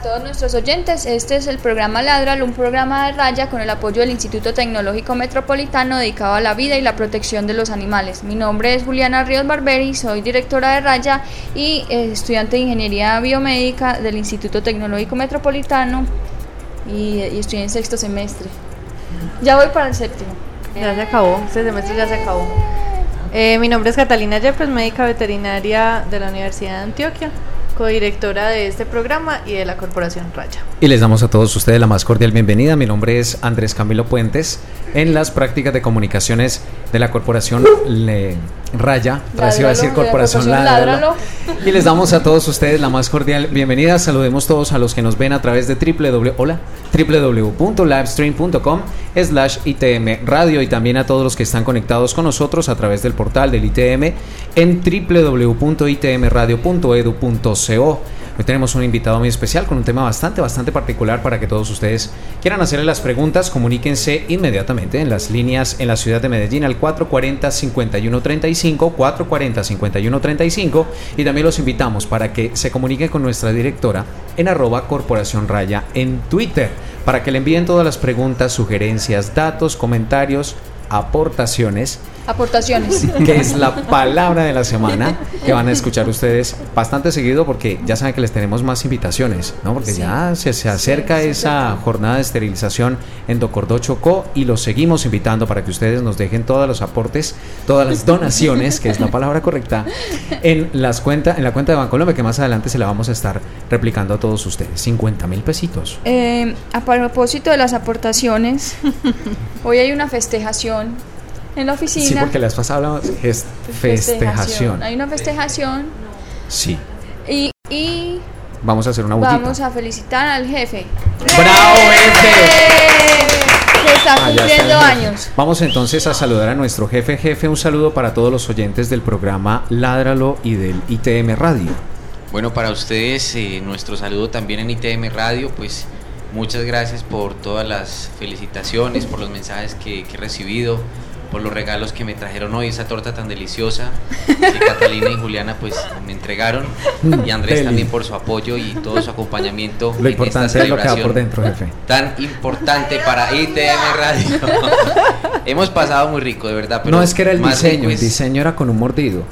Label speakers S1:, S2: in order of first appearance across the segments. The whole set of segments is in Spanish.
S1: A todos nuestros oyentes. Este es el programa Ladral, un programa de raya con el apoyo del Instituto Tecnológico Metropolitano dedicado a la vida y la protección de los animales. Mi nombre es Juliana Ríos Barberi, soy directora de raya y eh, estudiante de Ingeniería Biomédica del Instituto Tecnológico Metropolitano y, y estoy en sexto semestre. Ya voy para el séptimo.
S2: Ya se acabó, este semestre ya se acabó. Eh, mi nombre es Catalina Yepes, médica veterinaria de la Universidad de Antioquia, codirectora de este programa y de la Corporación Raya.
S3: Y les damos a todos ustedes la más cordial bienvenida. Mi nombre es Andrés Camilo Puentes. En las prácticas de comunicaciones de la Corporación Le- Raya, iba a decir Corporación Ládralo.
S1: Ládralo.
S3: Y les damos a todos ustedes la más cordial bienvenida. Saludemos todos a los que nos ven a través de www.livestream.com slash ITM Radio y también a todos los que están conectados con nosotros a través del portal del ITM en www.itmradio.edu.co. Hoy tenemos un invitado muy especial con un tema bastante, bastante particular para que todos ustedes quieran hacerle las preguntas. Comuníquense inmediatamente en las líneas en la ciudad de Medellín al 440-5135, 440-5135 y también los invitamos para que se comuniquen con nuestra directora en arroba corporación raya en Twitter para que le envíen todas las preguntas, sugerencias, datos, comentarios, aportaciones
S1: Aportaciones.
S3: que es la palabra de la semana que van a escuchar ustedes bastante seguido porque ya saben que les tenemos más invitaciones, ¿no? Porque ya se, se acerca esa jornada de esterilización en Docordó Chocó y los seguimos invitando para que ustedes nos dejen todos los aportes, todas las donaciones, que es la palabra correcta, en las cuentas, en la cuenta de Bancolombia que más adelante se la vamos a estar replicando a todos ustedes. 50 mil pesitos.
S1: Eh, a propósito de las aportaciones, hoy hay una festejación en la oficina.
S3: Sí, porque las pasadas hablamos gest- festejación.
S1: Hay una festejación
S3: Sí.
S1: y, y
S3: Vamos a hacer una bullita.
S1: vamos a felicitar al jefe.
S3: ¡Bravo, jefe!
S1: Que está
S3: Ah,
S1: cumpliendo años.
S3: Vamos entonces a saludar a nuestro jefe. Jefe, un saludo para todos los oyentes del programa Ládralo y del ITM Radio.
S4: Bueno, para ustedes, eh, nuestro saludo también en ITM Radio, pues muchas gracias por todas las felicitaciones, por los mensajes que, que he recibido, por los regalos que me trajeron hoy, esa torta tan deliciosa que Catalina y Juliana pues me entregaron, y Andrés también por su apoyo y todo su acompañamiento.
S3: Lo
S4: en
S3: importante
S4: esta
S3: es lo que va
S4: celebración
S3: por dentro, jefe.
S4: Tan importante para ITM Radio. Hemos pasado muy rico, de verdad. Pero
S3: no, es que era el diseño. El diseño era con un mordido.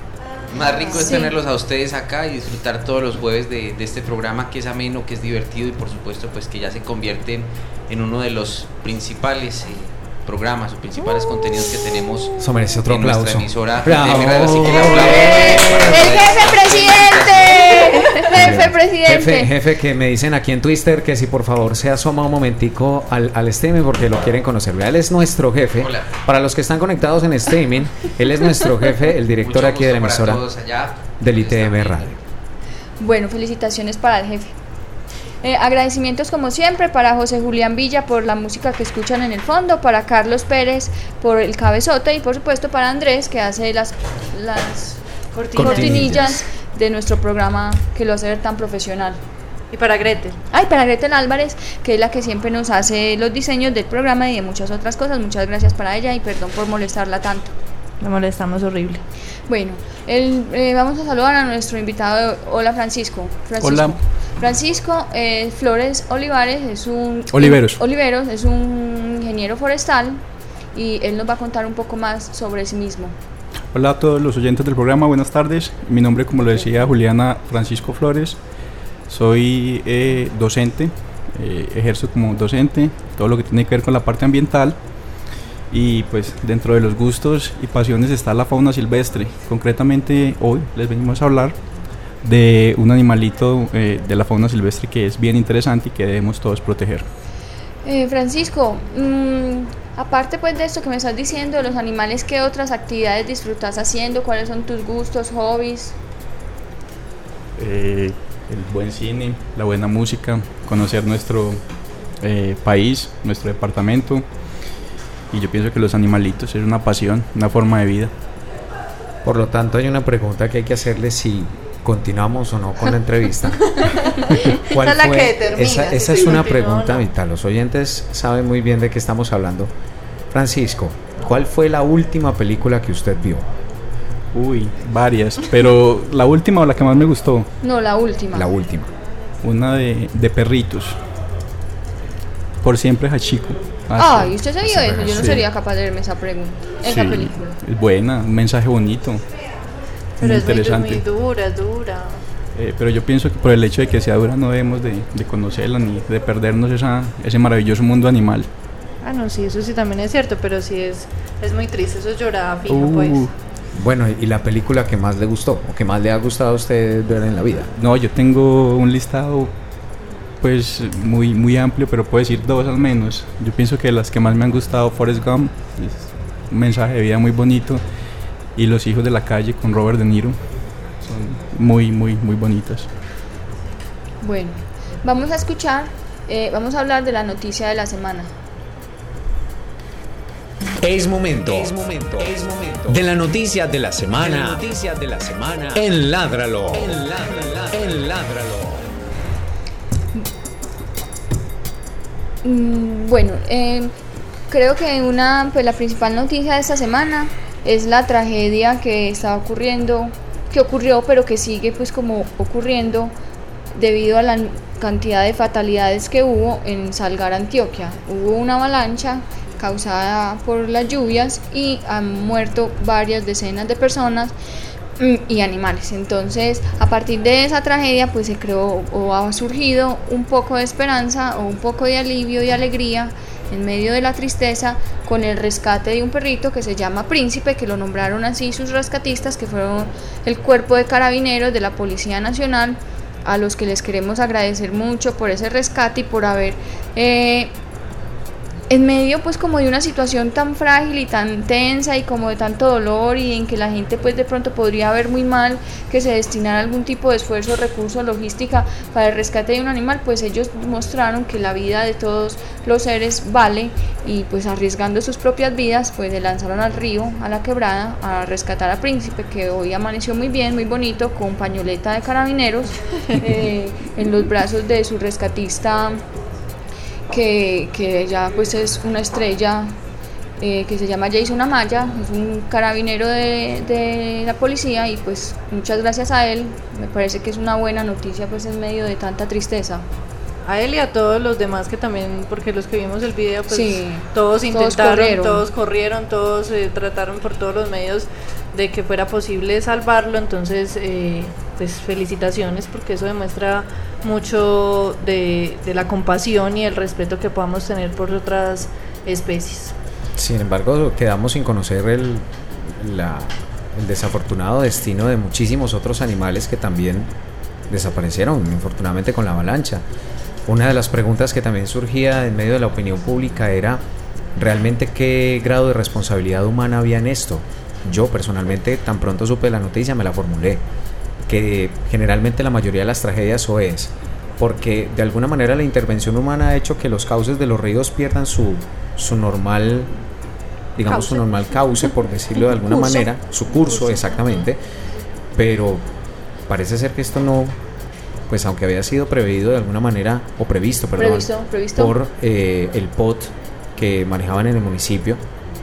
S4: más rico es
S1: Sí.
S4: tenerlos a ustedes acá y disfrutar todos los jueves de, de este programa que es ameno, que es divertido y por supuesto pues que ya se convierte en uno de los principales eh, programas o principales contenidos que tenemos
S3: Eso merece otro
S4: en nuestra
S3: aplauso.
S4: emisora.
S3: Bravo.
S4: de Radio. Así que el
S1: ¡Eh!
S4: aplauso para
S1: ¡El
S4: ustedes.
S1: jefe presidente! ¡Jefe
S3: Jefe,
S1: presidente!
S3: jefe, que me dicen aquí en Twitter que si por favor se asoma un momentico al, al streaming porque lo quieren conocer. Vea, Él es nuestro jefe.
S4: Hola.
S3: Para los que están conectados en streaming, él es nuestro jefe, el director
S4: Mucho
S3: aquí de la emisora
S4: todos allá.
S3: del ITM. Radio.
S1: Bueno, felicitaciones para el jefe. Eh, agradecimientos como siempre para José Julián Villa por la música que escuchan en el fondo, para Carlos Pérez por el cabezote y por supuesto para Andrés que hace las, las
S2: Cortinas.
S1: cortinillas de nuestro programa que lo hace ver tan profesional.
S2: Y para Gretel.
S1: Ay, para Gretel Álvarez, que es la que siempre nos hace los diseños del programa y de muchas otras cosas. Muchas gracias para ella y perdón por molestarla tanto.
S2: Me molestamos horrible.
S1: Bueno, el- eh, vamos a saludar a nuestro invitado. Hola Francisco. Francisco.
S5: Hola.
S1: Francisco eh, Flores Olivares es un
S5: Oliveros.
S1: Oliveros es un ingeniero forestal y él nos va a contar un poco más sobre sí mismo.
S5: Hola a todos los oyentes del programa, buenas tardes. Mi nombre, como lo decía Juliana Francisco Flores, soy eh, docente, eh, ejerzo como docente, todo lo que tiene que ver con la parte ambiental y pues dentro de los gustos y pasiones está la fauna silvestre. Concretamente hoy les venimos a hablar de un animalito eh, de la fauna silvestre que es bien interesante y que debemos todos proteger.
S1: Eh, Francisco, mm, Aparte pues de esto que me estás diciendo, de los animales, ¿qué otras actividades disfrutas haciendo? ¿Cuáles son tus gustos, hobbies?
S5: Eh, el buen cine, la buena música, conocer nuestro eh, país, nuestro departamento. Y yo pienso que los animalitos es una pasión, una forma de vida.
S3: Por lo tanto, hay una pregunta que hay que hacerle si continuamos o no con la entrevista.
S2: ¿Cuál esa es la que determina.
S3: Esa, esa es una pregunta vital. Los oyentes saben muy bien de qué estamos hablando. Francisco, ¿cuál fue la última película que usted vio?
S5: Uy, varias, pero la última o la que más me gustó.
S1: No, la última.
S3: La última.
S5: Una de, de perritos. Por siempre Hachiko.
S1: Ah, ¿y usted sabía eso? Yo no sería capaz de verme esa pregunta, esa película.
S5: Es buena, un mensaje bonito.
S2: Pero es interesante. Muy, dura, dura.
S5: Eh, pero yo pienso que por el hecho de que sea dura no debemos de, de conocerla ni de perdernos esa, ese maravilloso mundo animal.
S2: Ah, no, sí, eso sí también es cierto, pero sí es, es muy triste, eso es llorada fijo, uh, pues.
S3: Bueno, ¿y la película que más le gustó o que más le ha gustado a usted ver en la vida?
S5: No, yo tengo un listado pues muy muy amplio, pero puedo decir dos al menos. Yo pienso que las que más me han gustado Forrest Gump, es un mensaje de vida muy bonito y Los hijos de la calle con Robert De Niro son muy muy muy bonitas.
S1: Bueno, vamos a escuchar, eh, vamos a hablar de la noticia de la semana.
S6: Es momento, es momento, es momento de la noticia de la semana. De la noticia de la semana. En Ládralo. En Ládralo. En Ládralo.
S1: Mm, bueno, eh, creo que una, pues la principal noticia de esta semana es la tragedia que está ocurriendo, que ocurrió, pero que sigue pues como ocurriendo debido a la cantidad de fatalidades que hubo en Salgar, Antioquia. Hubo una avalancha causada por las lluvias y han muerto varias decenas de personas mm, y animales. Entonces, a partir de esa tragedia, pues se creó o ha surgido un poco de esperanza o un poco de alivio y alegría en medio de la tristeza con el rescate de un perrito que se llama Príncipe, que lo nombraron así sus rescatistas, que fueron el cuerpo de carabineros de la Policía Nacional, a los que les queremos agradecer mucho por ese rescate y por haber eh, en medio pues como de una situación tan frágil y tan tensa y como de tanto dolor y en que la gente pues de pronto podría ver muy mal que se destinara algún tipo de esfuerzo, recurso, logística para el rescate de un animal, pues ellos mostraron que la vida de todos los seres vale y pues arriesgando sus propias vidas pues se lanzaron al río, a la quebrada, a rescatar a Príncipe que hoy amaneció muy bien, muy bonito, con pañoleta de carabineros eh, en los brazos de su rescatista que, que ya pues es una estrella eh, que se llama Jason Amaya, es un carabinero de, de, la policía y pues muchas gracias a él, me parece que es una buena noticia pues en medio de tanta tristeza.
S2: A él y a todos los demás que también, porque los que vimos el video, pues todos intentaron, todos corrieron, todos, eh, trataron por todos los medios de que fuera posible salvarlo, entonces eh, pues felicitaciones porque eso demuestra mucho de, la compasión y el respeto que podamos tener por otras especies.
S3: Sin embargo, quedamos sin conocer el, desafortunado destino de muchísimos otros animales que también desaparecieron, infortunadamente con la avalancha. Una de las preguntas que también surgía en medio de la opinión pública era realmente qué grado de responsabilidad humana había en esto. Yo personalmente tan pronto supe la noticia me la formulé que generalmente la mayoría de las tragedias o es porque de alguna manera la intervención humana ha hecho que los cauces de los ríos pierdan su, su normal digamos su normal cauce por decirlo de alguna manera su curso exactamente. Pero parece ser que esto no pues aunque había sido previsto de alguna manera o previsto perdón por eh, el POT que manejaban en el municipio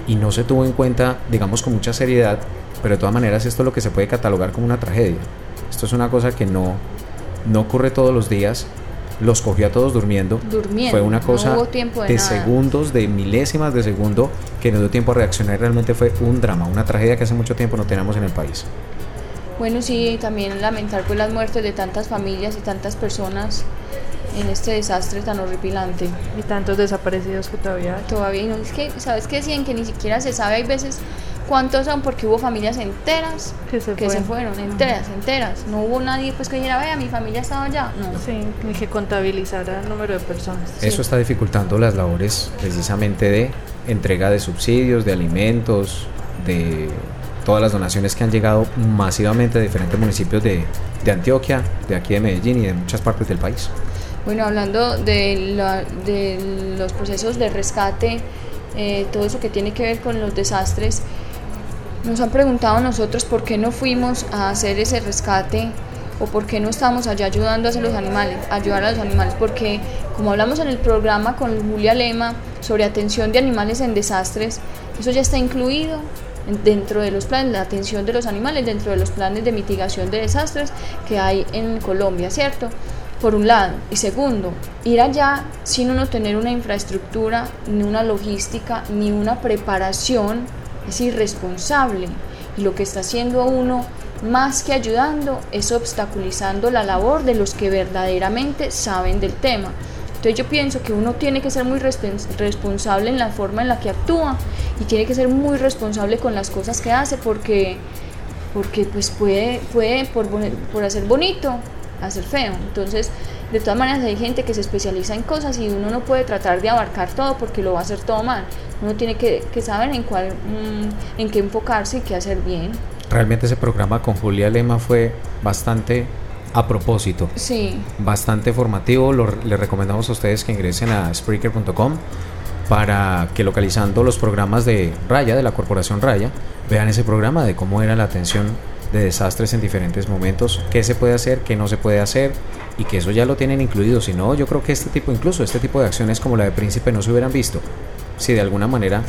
S3: y no se tuvo en cuenta digamos con mucha seriedad pero de todas maneras esto es lo que se puede catalogar como una tragedia esto es una cosa que no, no ocurre todos los días. Los cogió a todos durmiendo. Fue una cosa de, segundos, de milésimas de segundo, que no dio tiempo a reaccionar. Realmente fue un drama, una tragedia que hace mucho tiempo no tenemos en el país.
S1: Bueno, sí, también lamentar pues las muertes de tantas familias y tantas personas en este desastre tan horripilante.
S2: Y tantos desaparecidos que todavía
S1: Todavía no, es que, ¿sabes qué decían? Que ni siquiera se sabe, hay veces ¿Cuántos son? Porque hubo familias enteras que se, fueron, enteras, enteras. No hubo nadie pues que dijera, vea, mi familia estaba allá. No.
S2: Sí, ni que contabilizara el número de personas.
S3: Eso está dificultando las labores precisamente de entrega de subsidios, de alimentos, de todas las donaciones que han llegado masivamente de diferentes municipios de, de Antioquia, de aquí de Medellín y de muchas partes del país.
S1: Bueno, hablando de, de los procesos de rescate, eh, todo eso que tiene que ver con los desastres, nos han preguntado nosotros por qué no fuimos a hacer ese rescate o por qué no estamos allá ayudando a los animales, ayudar a los animales, porque como hablamos en el programa con Julia Lema sobre atención de animales en desastres, eso ya está incluido dentro de los planes, la atención de los animales, dentro de los planes de mitigación de desastres que hay en Colombia, ¿cierto? por un lado. Y segundo, ir allá sin uno tener una infraestructura, ni una logística, ni una preparación, es irresponsable. Y lo que está haciendo uno, más que ayudando, es obstaculizando la labor de los que verdaderamente saben del tema. Entonces yo pienso que uno tiene que ser muy responsable en la forma en la que actúa y tiene que ser muy responsable con las cosas que hace porque, porque pues puede, puede por, por hacer bonito, hacer feo. Entonces, de todas maneras hay gente que se especializa en cosas y uno no puede tratar de abarcar todo porque lo va a hacer todo mal. Uno tiene que, saber en cuál, mm, en qué enfocarse y qué hacer bien.
S3: Realmente ese programa con Julia Lema fue bastante a propósito.
S1: Sí.
S3: Bastante formativo. Lo, le recomendamos a ustedes que ingresen a Spreaker.com para que localizando los programas de Raya, de la Corporación Raya, vean ese programa de cómo era la atención de desastres en diferentes momentos, qué se puede hacer, qué no se puede hacer y que eso ya lo tienen incluido. Si no, yo creo que este tipo, incluso este tipo de acciones como la de Príncipe no se hubieran visto si de alguna manera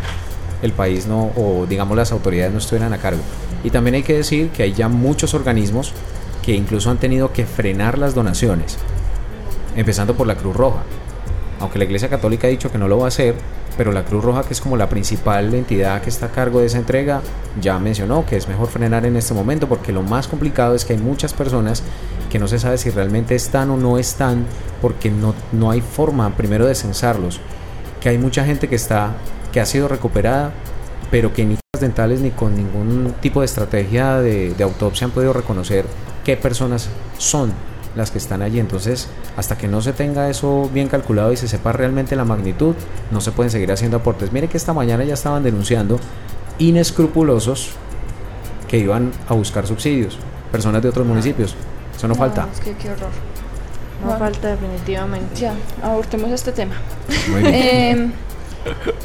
S3: el país no, o digamos las autoridades no estuvieran a cargo. Y también hay que decir que hay ya muchos organismos que incluso han tenido que frenar las donaciones, empezando por la Cruz Roja. Aunque la Iglesia Católica ha dicho que no lo va a hacer, pero la Cruz Roja, que es como la principal entidad que está a cargo de esa entrega, ya mencionó que es mejor frenar en este momento porque lo más complicado es que hay muchas personas que no se sabe si realmente están o no están porque no, no hay forma primero de censarlos, que hay mucha gente que está que ha sido recuperada, pero que ni dentales ni con ningún tipo de estrategia de, de autopsia han podido reconocer qué personas son las que están allí. Entonces, hasta que no se tenga eso bien calculado y se sepa realmente la magnitud, no se pueden seguir haciendo aportes. Mire que esta mañana ya estaban denunciando inescrupulosos que iban a buscar subsidios, personas de otros municipios. Eso no, falta.
S1: Es que qué horror.
S2: No falta definitivamente.
S1: Ya, abortemos este tema. Muy bien. Em,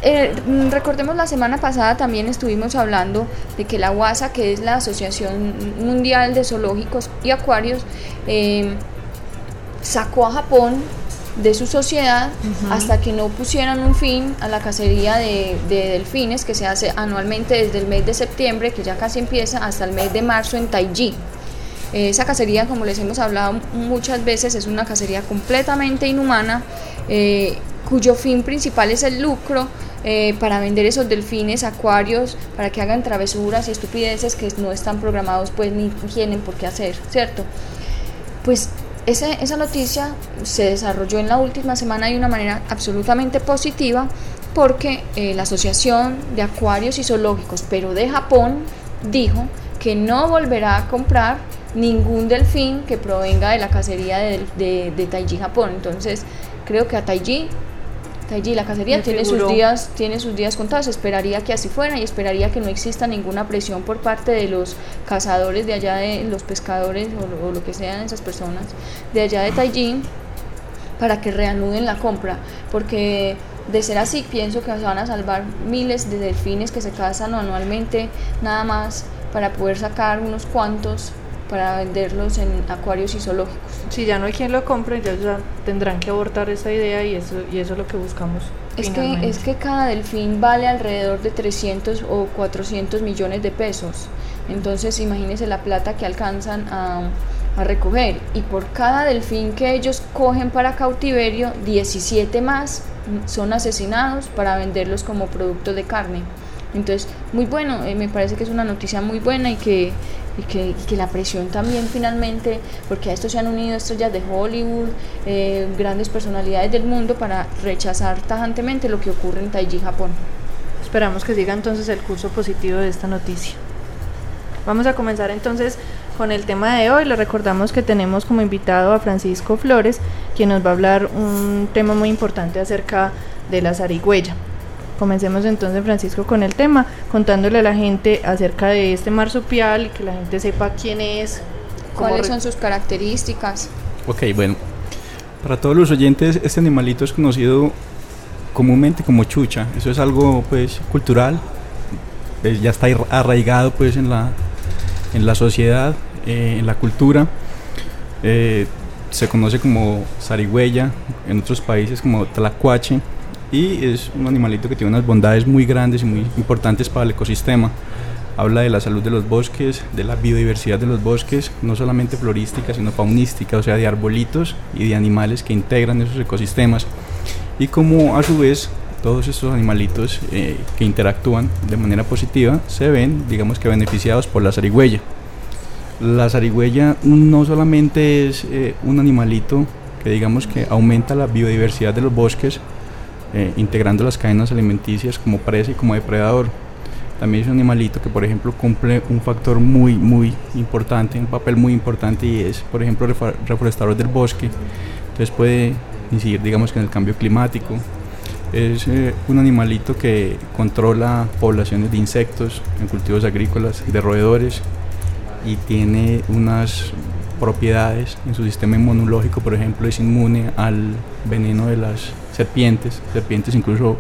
S1: eh, recordemos la semana pasada también estuvimos hablando de que la WASA, que es la Asociación Mundial de Zoológicos y Acuarios, eh, sacó a Japón de su sociedad hasta que no pusieran un fin a la cacería de, delfines que se hace anualmente desde el mes de septiembre, que ya casi empieza, hasta el mes de marzo en Taiji. Esa cacería, como les hemos hablado muchas veces, es una cacería completamente inhumana. Eh, cuyo fin principal es el lucro eh, para vender esos delfines, acuarios, para que hagan travesuras y estupideces que no están programados pues ni tienen por qué hacer, ¿cierto? Pues esa noticia se desarrolló en la última semana de una manera absolutamente positiva porque eh, la Asociación de Acuarios y Zoológicos, pero de Japón, dijo que no volverá a comprar ningún delfín que provenga de la cacería de, de, de Taiji, Japón. Entonces, creo que a Taiji allí la cacería tiene sus días tiene sus días contados. Esperaría que así fuera y esperaría que no exista ninguna presión por parte de los cazadores de allá de los pescadores o, lo que sean esas personas de allá de Taiji para que reanuden la compra. Porque de ser así pienso que se van a salvar miles de delfines que se cazan anualmente nada más para poder sacar unos cuantos para venderlos en acuarios y zoológicos.
S2: Si ya no hay quien lo compre, ya, ya tendrán que abortar esa idea y eso, y eso es lo que buscamos.
S1: Es que, es que cada delfín vale alrededor de 300 o 400 millones de pesos. Entonces imagínense la plata que alcanzan a, a recoger. Y por cada delfín que ellos cogen para cautiverio, 17 más son asesinados para venderlos como producto de carne. Entonces, muy bueno, eh, me parece que es una noticia muy buena y que y que, que, la presión también finalmente, porque a esto se han unido estrellas de Hollywood, eh, grandes personalidades del mundo para rechazar tajantemente lo que ocurre en Taiji, Japón.
S2: Esperamos que siga entonces el curso positivo de esta noticia. Vamos a comenzar entonces con el tema de hoy. Le recordamos que tenemos como invitado a Francisco Flores, quien nos va a hablar un tema muy importante acerca de la zarigüeya. Comencemos entonces, Francisco, con el tema, contándole a la gente acerca de este marsupial y que la gente sepa quién es.
S1: ¿Cuáles son sus características?
S5: Ok, bueno. Para todos los oyentes, este animalito es conocido comúnmente como chucha. Eso es algo pues cultural, ya está arraigado pues en la, en la sociedad, eh, en la cultura. Eh, se conoce como zarigüeya, en otros países como tlacuache y es un animalito que tiene unas bondades muy grandes y muy importantes para el ecosistema. Habla de la salud de los bosques, de la biodiversidad de los bosques, no solamente florística, sino faunística, o sea, de arbolitos y de animales que integran esos ecosistemas. Y como a su vez todos estos animalitos eh, que interactúan de manera positiva se ven, digamos que beneficiados por la zarigüeya. La zarigüeya no solamente es eh, un animalito que digamos que aumenta la biodiversidad de los bosques, eh, integrando las cadenas alimenticias como presa y como depredador. También es un animalito que, por ejemplo, cumple un factor muy, muy importante, un papel muy importante y es, por ejemplo, reforestador del bosque. Entonces puede incidir, digamos, en el cambio climático. Es eh, un animalito que controla poblaciones de insectos en cultivos agrícolas, de roedores y tiene unas propiedades en su sistema inmunológico, por ejemplo, es inmune al veneno de las serpientes, serpientes incluso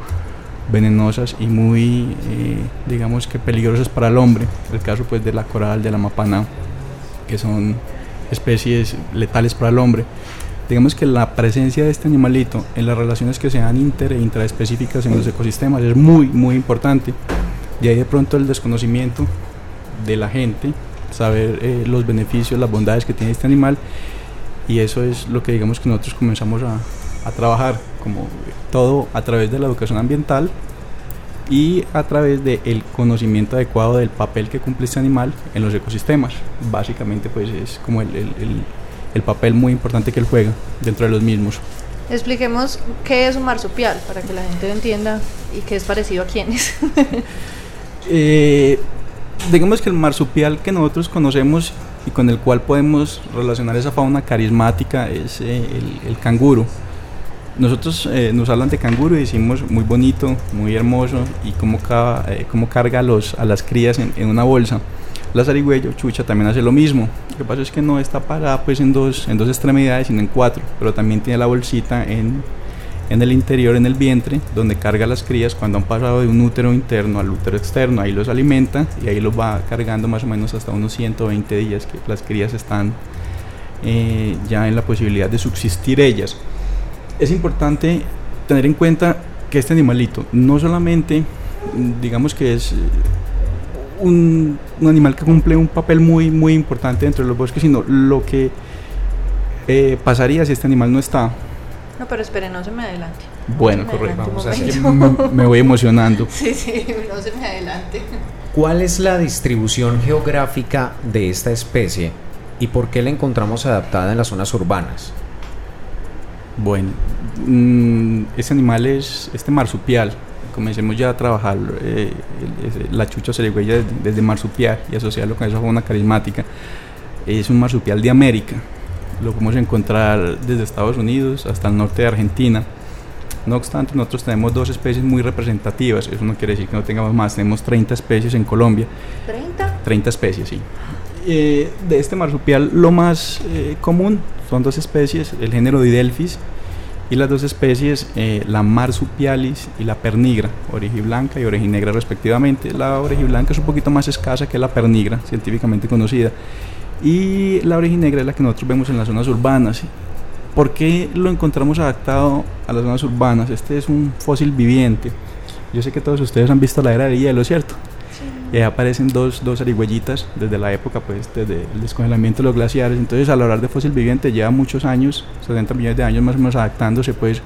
S5: venenosas y muy, eh, digamos que peligrosas para el hombre. El caso pues de la coral, de la mapana, que son especies letales para el hombre. Digamos que la presencia de este animalito en las relaciones que sean inter e intraespecíficas en los ecosistemas es muy, muy importante. Y ahí de pronto el desconocimiento de la gente saber eh, los beneficios, las bondades que tiene este animal y eso es lo que digamos que nosotros comenzamos a, a trabajar como todo a través de la educación ambiental y a través del conocimiento adecuado del papel que cumple este animal en los ecosistemas. Básicamente pues es como el, el, el, papel muy importante que él juega dentro de los mismos.
S2: Expliquemos qué es un marsupial para que la gente lo entienda y qué es parecido a quiénes.
S5: eh, digamos que el marsupial que nosotros conocemos y con el cual podemos relacionar esa fauna carismática es eh, el, canguro. Nosotros eh, nos hablan de canguro y decimos muy bonito, muy hermoso y cómo, eh, carga a, los, a las crías en, una bolsa. La zarigüeya chucha también hace lo mismo. Lo que pasa es que no está parada pues en dos, en dos extremidades, sino en cuatro, pero también tiene la bolsita en, en el interior, en el vientre, donde carga las crías cuando han pasado de un útero interno al útero externo, ahí los alimenta y ahí los va cargando más o menos hasta unos 120 días que las crías están eh, ya en la posibilidad de subsistir ellas. Es importante tener en cuenta que este animalito no solamente, digamos que es un, animal que cumple un papel muy, muy importante dentro de los bosques, sino lo que eh, pasaría si este animal no está
S2: no, pero espere, no se me adelante.
S5: Bueno, correcto. Vamos a hacer. Me, voy emocionando.
S2: sí, sí, no se me adelante.
S3: ¿Cuál es la distribución geográfica de esta especie y por qué la encontramos adaptada en las zonas urbanas?
S5: Bueno, mm, este animal es este marsupial. Comencemos ya a trabajar eh, la chucha zarigüeya desde, desde marsupial y asociarlo con esa fauna carismática. Es un marsupial de América lo podemos encontrar desde Estados Unidos hasta el norte de Argentina. No obstante, nosotros tenemos dos especies muy representativas, eso no quiere decir que no tengamos más, tenemos 30 especies en Colombia.
S2: ¿30?
S5: 30 especies, sí. Eh, de este marsupial, lo más eh, común son dos especies, el género Didelphis y las dos especies, eh, la marsupialis y la pernigra, orejiblanca y orejinegra respectivamente. La orejiblanca es un poquito más escasa que la pernigra, científicamente conocida y la negra es la que nosotros vemos en las zonas urbanas. ¿Por qué lo encontramos adaptado a las zonas urbanas? Este es un fósil viviente. Yo sé que todos ustedes han visto la era de hielo, ¿cierto? Y ahí aparecen dos, dos arigüellitas desde la época, pues, desde el descongelamiento de los glaciares. Entonces, al hablar de fósil viviente, lleva muchos años, 70 millones de años más o menos, adaptándose, pues,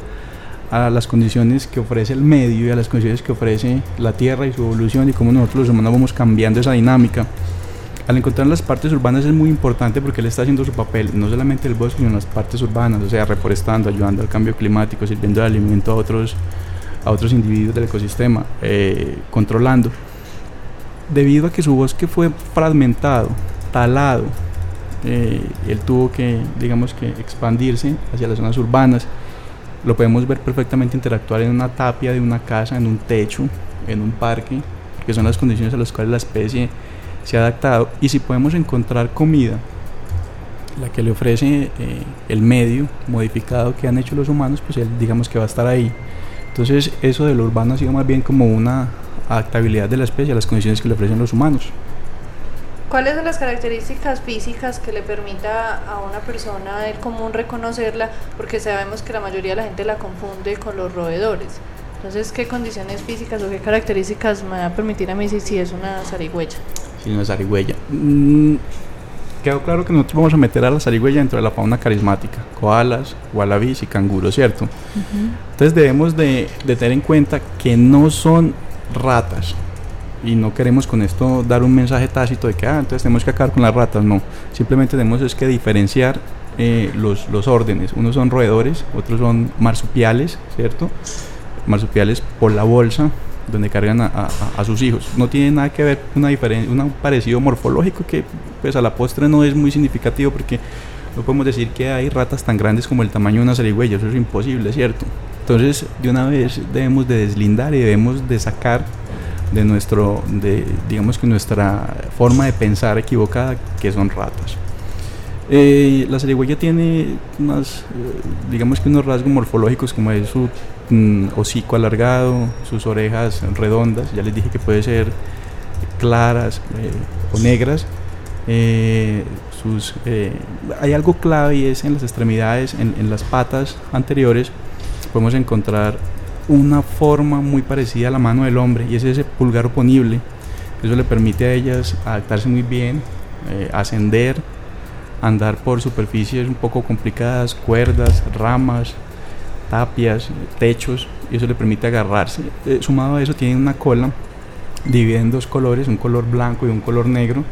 S5: a las condiciones que ofrece el medio y a las condiciones que ofrece la Tierra y su evolución y cómo nosotros los humanos vamos cambiando esa dinámica al encontrar las partes urbanas es muy importante porque él está haciendo su papel, no solamente el bosque, sino las partes urbanas, o sea, reforestando, ayudando al cambio climático, sirviendo de alimento a otros, a otros individuos del ecosistema, eh, controlando. Debido a que su bosque fue fragmentado, talado, eh, él tuvo que, digamos que, expandirse hacia las zonas urbanas lo podemos ver perfectamente interactuar en una tapia de una casa, en un techo, en un parque, que son las condiciones a las cuales la especie se ha adaptado. Y si podemos encontrar comida, la que le ofrece eh, el medio modificado que han hecho los humanos, pues él digamos que va a estar ahí. Entonces eso de lo urbano ha sido más bien como una adaptabilidad de la especie a las condiciones que le ofrecen los humanos.
S2: ¿Cuáles son las características físicas que le permita a una persona del común reconocerla? Porque sabemos que la mayoría de la gente la confunde con los roedores. Entonces, ¿qué condiciones físicas o qué características me va a permitir a mí decir si es una zarigüeya?
S5: Sí, una zarigüeya. Mm, quedó claro que nosotros vamos a meter a la zarigüeya dentro de la fauna carismática, koalas, wallabies y canguros, ¿cierto? Entonces debemos de, de tener en cuenta que no son ratas, y no queremos con esto dar un mensaje tácito de que ah, entonces tenemos que acabar con las ratas, no, simplemente tenemos es que diferenciar eh, los, los órdenes, unos son roedores, otros son marsupiales, ¿cierto? Marsupiales por la bolsa, donde cargan a, a, sus hijos. No tiene nada que ver una diferencia, un parecido morfológico que pues a la postre no es muy significativo porque no podemos decir que hay ratas tan grandes como el tamaño de una zarigüeya, eso es imposible, ¿cierto? Entonces, de una vez debemos de deslindar y debemos de sacar de nuestro, de, digamos que nuestra forma de pensar equivocada, que son ratas. Eh, la zarigüeya tiene unas, eh, digamos que unos rasgos morfológicos como es su mm, hocico alargado, sus orejas redondas, ya les dije que puede ser claras eh, o negras. sus, hay algo clave y es en las extremidades, en, en las patas anteriores, podemos encontrar una forma muy parecida a la mano del hombre y es ese pulgar oponible. Eso le permite a ellas adaptarse muy bien, eh, ascender, andar por superficies un poco complicadas, cuerdas, ramas, tapias, techos, y eso le permite agarrarse. Eh, sumado a eso tiene una cola dividida en dos colores, un color blanco y un color negro,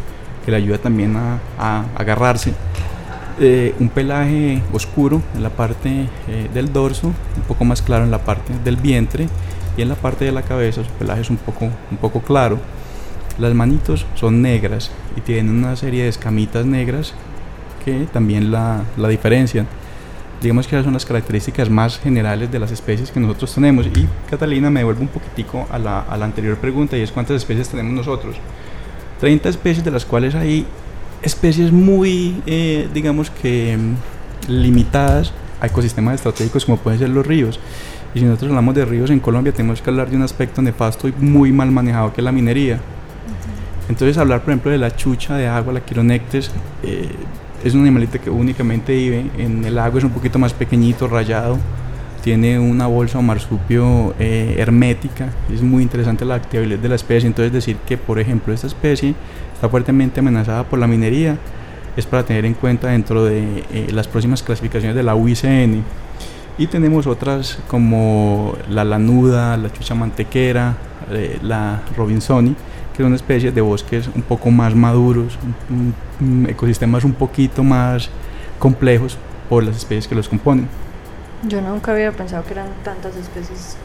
S5: que le ayuda también a, agarrarse. Eh, un pelaje oscuro en la parte eh, del dorso, un poco más claro en la parte del vientre y en la parte de la cabeza su pelaje es un poco, un poco claro. Las manitos son negras y tienen una serie de escamitas negras que también la, la diferencian. Digamos que esas son las características más generales de las especies que nosotros tenemos. Y Catalina me devuelve un poquitico a la, a la anterior pregunta y es cuántas especies tenemos nosotros. 30 especies de las cuales hay especies muy, eh, digamos que, mm, limitadas a ecosistemas estratégicos como pueden ser los ríos. Y si nosotros hablamos de ríos en Colombia, tenemos que hablar de un aspecto nefasto y muy mal manejado que es la minería. Entonces, hablar, por ejemplo, de la chucha de agua, la quironectes, eh, es un animalito que únicamente vive en el agua, es un poquito más pequeñito, rayado, tiene una bolsa o marsupio eh, hermética, es muy interesante la actividad de la especie. Entonces, decir que, por ejemplo, esta especie está fuertemente amenazada por la minería, es para tener en cuenta dentro de eh, las próximas clasificaciones de la UICN. Y tenemos otras como la lanuda, la chucha mantequera, eh, la robinsoni, que son especies de bosques un poco más maduros, ecosistemas un poquito más complejos por las especies que los componen.
S2: Yo nunca había pensado que eran tantas especies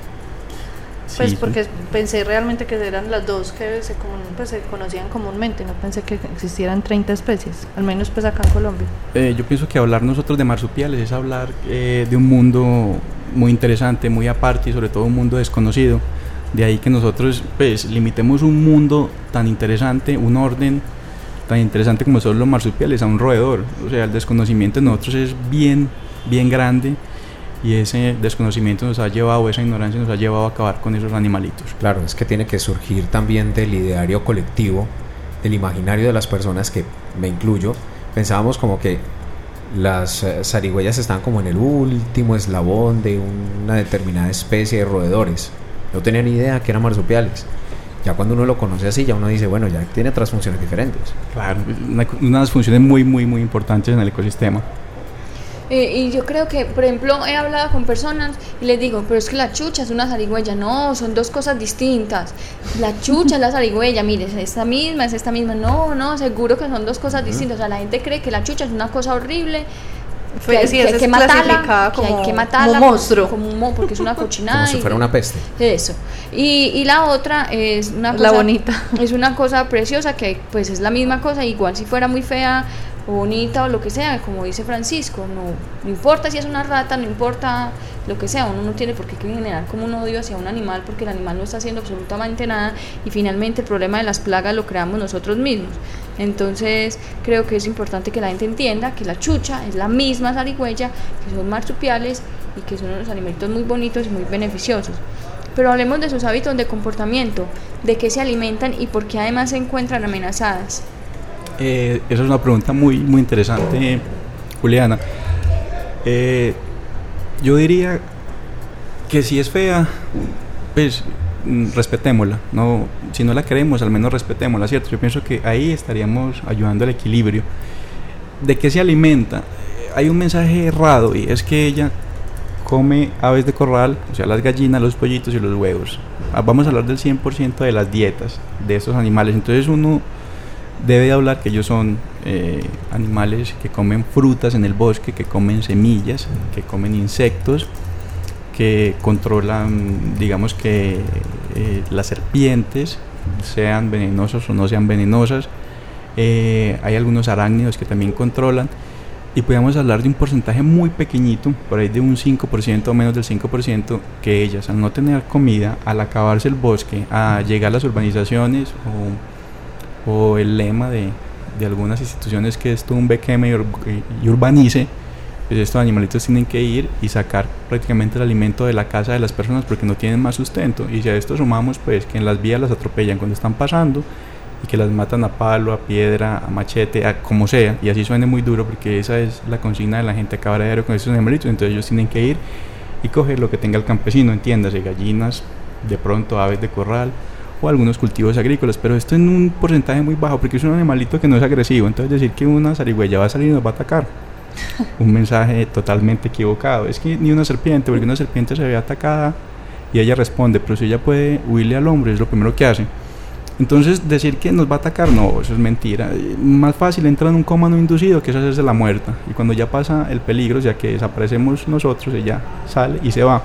S2: pues porque pensé realmente que eran las dos que se, pues, se conocían comúnmente, no pensé que existieran 30 especies, al menos pues acá en Colombia.
S5: Eh, yo pienso que hablar nosotros de marsupiales es hablar eh, de un mundo muy interesante, muy aparte y sobre todo un mundo desconocido. De ahí que nosotros pues limitemos un mundo tan interesante, un orden tan interesante como son los marsupiales a un roedor. O sea, el desconocimiento de nosotros es bien, bien grande y ese desconocimiento nos ha llevado, esa ignorancia nos ha llevado a acabar con esos animalitos.
S3: Claro, es que tiene que surgir también del ideario colectivo, del imaginario de las personas que me incluyo. Pensábamos como que las eh, zarigüeyas están como en el último eslabón de una determinada especie de roedores. No tenía ni idea que eran marsupiales. Ya cuando uno lo conoce así, ya uno dice, bueno, ya tiene otras funciones diferentes.
S5: Claro, unas funciones muy, muy, muy importantes en el ecosistema.
S1: Eh, y yo creo que, por ejemplo, he hablado con personas y les digo, pero es que la chucha es una zarigüeya. No, son dos cosas distintas. La chucha es la zarigüeya, mire, es esta misma, es esta misma. No, no, seguro que son dos cosas distintas. O sea, la gente cree que la chucha es una cosa horrible.
S2: Que, hay, que, matarla, como, que hay que matarla
S1: como monstruo, como, porque es una cochinada.
S3: como si fuera una peste.
S1: Eso. Y, y la otra es una cosa
S2: la bonita.
S1: Es una cosa preciosa que pues es la misma cosa, igual si fuera muy fea o bonita o lo que sea, como dice Francisco, no, importa si es una rata, no importa lo que sea, uno no tiene por qué generar como un odio hacia un animal porque el animal no está haciendo absolutamente nada y finalmente el problema de las plagas lo creamos nosotros mismos. Entonces creo que es importante que la gente entienda que la chucha es la misma zarigüeya, que son marsupiales y que son unos alimentos muy bonitos y muy beneficiosos. Pero hablemos de sus hábitos de comportamiento, de qué se alimentan y por qué además se encuentran amenazadas.
S5: Eh, esa es una pregunta muy, muy interesante, Juliana. Eh, yo diría que si es fea, pues mm, respetémosla. No, si no la queremos, al menos respetémosla, ¿cierto? Yo pienso que ahí estaríamos ayudando al equilibrio. ¿De qué se alimenta? Hay un mensaje errado y es que ella come aves de corral, o sea, las gallinas, los pollitos y los huevos. Ah, vamos a hablar del 100% de las dietas de estos animales. Entonces uno debe hablar que ellos son eh, animales que comen frutas en el bosque, que comen semillas, que comen insectos, que controlan, digamos que eh, las serpientes, sean venenosas o no sean venenosas. Eh, hay algunos arácnidos que también controlan y podemos hablar de un porcentaje muy pequeñito, por ahí de un 5% o menos del 5%, que ellas al no tener comida, al acabarse el bosque, a llegar a las urbanizaciones o, el lema de, de, algunas instituciones que es tumbe, queme y, y urbanice, pues estos animalitos tienen que ir y sacar prácticamente el alimento de la casa de las personas porque no tienen más sustento. Y si a esto sumamos pues que en las vías las atropellan cuando están pasando, y que las matan a palo, a piedra, a machete, a como sea, y así suene muy duro porque esa es la consigna de la gente acabar de con esos animalitos, entonces ellos tienen que ir y coger lo que tenga el campesino, entiéndase, gallinas, de pronto aves de corral o algunos cultivos agrícolas, pero esto en un porcentaje muy bajo porque es un animalito que no es agresivo, entonces decir que una zarigüeya va a salir y nos va a atacar. un mensaje totalmente equivocado. Es que ni una serpiente, porque una serpiente se ve atacada y ella responde, pero si ella puede huirle al hombre, es lo primero que hace. Entonces, decir que nos va a atacar, no, eso es mentira. Más fácil entrar en un coma no inducido que es hacerse la muerta. Y cuando ya pasa el peligro, ya que desaparecemos nosotros, ella sale y se va.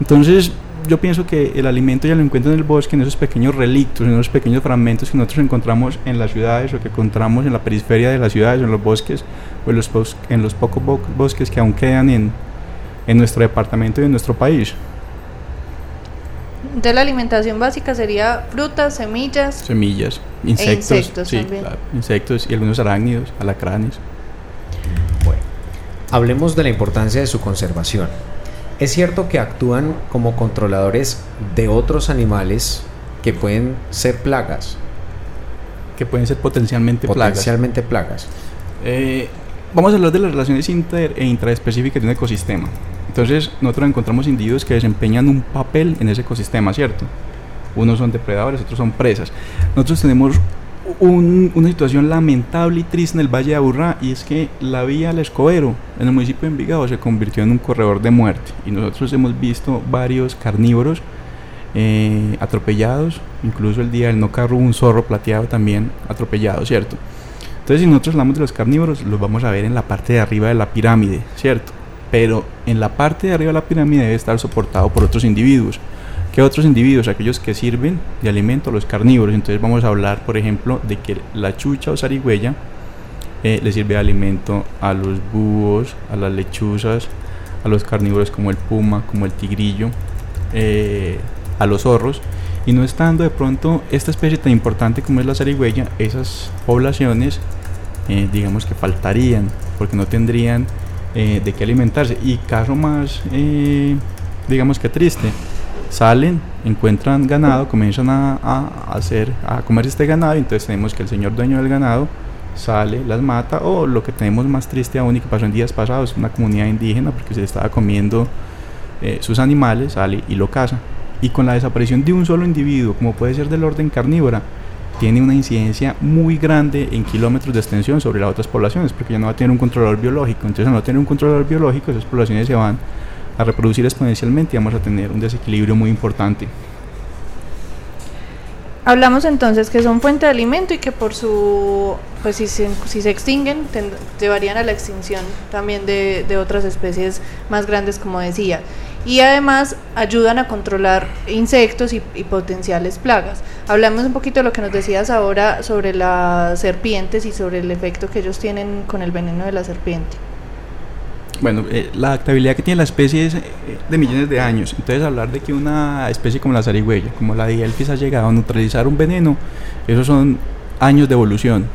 S5: Entonces, yo pienso que el alimento ya lo encuentra en el bosque, en esos pequeños relictos, en esos pequeños fragmentos que nosotros encontramos en las ciudades o que encontramos en la periferia de las ciudades o en los bosques o en los, en los pocos bosques que aún quedan en, en nuestro departamento y en nuestro país.
S2: Entonces la alimentación básica sería frutas, semillas.
S5: Semillas, e insectos. insectos, sí, insectos y algunos arácnidos, alacranes.
S3: Bueno, hablemos de la importancia de su conservación. Es cierto que actúan como controladores de otros animales que pueden ser plagas.
S5: Que pueden ser potencialmente,
S3: potencialmente plagas.
S5: Eh, vamos a hablar de las relaciones inter e intraespecíficas de un ecosistema. Entonces nosotros encontramos individuos que desempeñan un papel en ese ecosistema, ¿cierto? Unos son depredadores, otros son presas. Nosotros tenemos una situación lamentable y triste en el Valle de Aburrá y es que la vía al Escobero en el municipio de Envigado se convirtió en un corredor de muerte y nosotros hemos visto varios carnívoros eh, atropellados, incluso el día del no carro un zorro plateado también atropellado, ¿cierto? Entonces si nosotros hablamos de los carnívoros los vamos a ver en la parte de arriba de la pirámide, ¿cierto? pero en la parte de arriba de la pirámide debe estar soportado por otros individuos. ¿Qué otros individuos? Aquellos que sirven de alimento a los carnívoros. Entonces vamos a hablar, por ejemplo, de que la chucha o zarigüeya eh, le sirve de alimento a los búhos, a las lechuzas, a los carnívoros como el puma, como el tigrillo, eh, a los zorros. Y no estando de pronto esta especie tan importante como es la zarigüeya, esas poblaciones, eh, digamos que faltarían, porque no tendrían eh, de qué alimentarse. Y caso más, digamos que triste, salen, encuentran ganado, comienzan a, hacer, a comer este ganado, y entonces tenemos que el señor dueño del ganado sale, las mata, o lo que tenemos más triste aún y que pasó en días pasados, una comunidad indígena porque se estaba comiendo eh, sus animales, sale y lo caza. Y con la desaparición de un solo individuo, como puede ser del orden carnívora, tiene una incidencia muy grande en kilómetros de extensión sobre las otras poblaciones, porque ya no va a tener un controlador biológico. Entonces, al no tener un controlador biológico, esas poblaciones se van a reproducir exponencialmente y vamos a tener un desequilibrio muy importante.
S2: Hablamos entonces que son fuente de alimento y que por su, pues si se, si se extinguen, llevarían a la extinción también de, de otras especies más grandes, como decía. y además ayudan a controlar insectos y, potenciales plagas. Hablamos un poquito de lo que nos decías ahora sobre las serpientes y sobre el efecto que ellos tienen con el veneno de la serpiente.
S5: Bueno, eh, la adaptabilidad que tiene la especie es eh, de millones de años. Entonces, hablar de que una especie como la zarigüeya, como la dielfis, ha llegado a neutralizar un veneno, esos son años de evolución.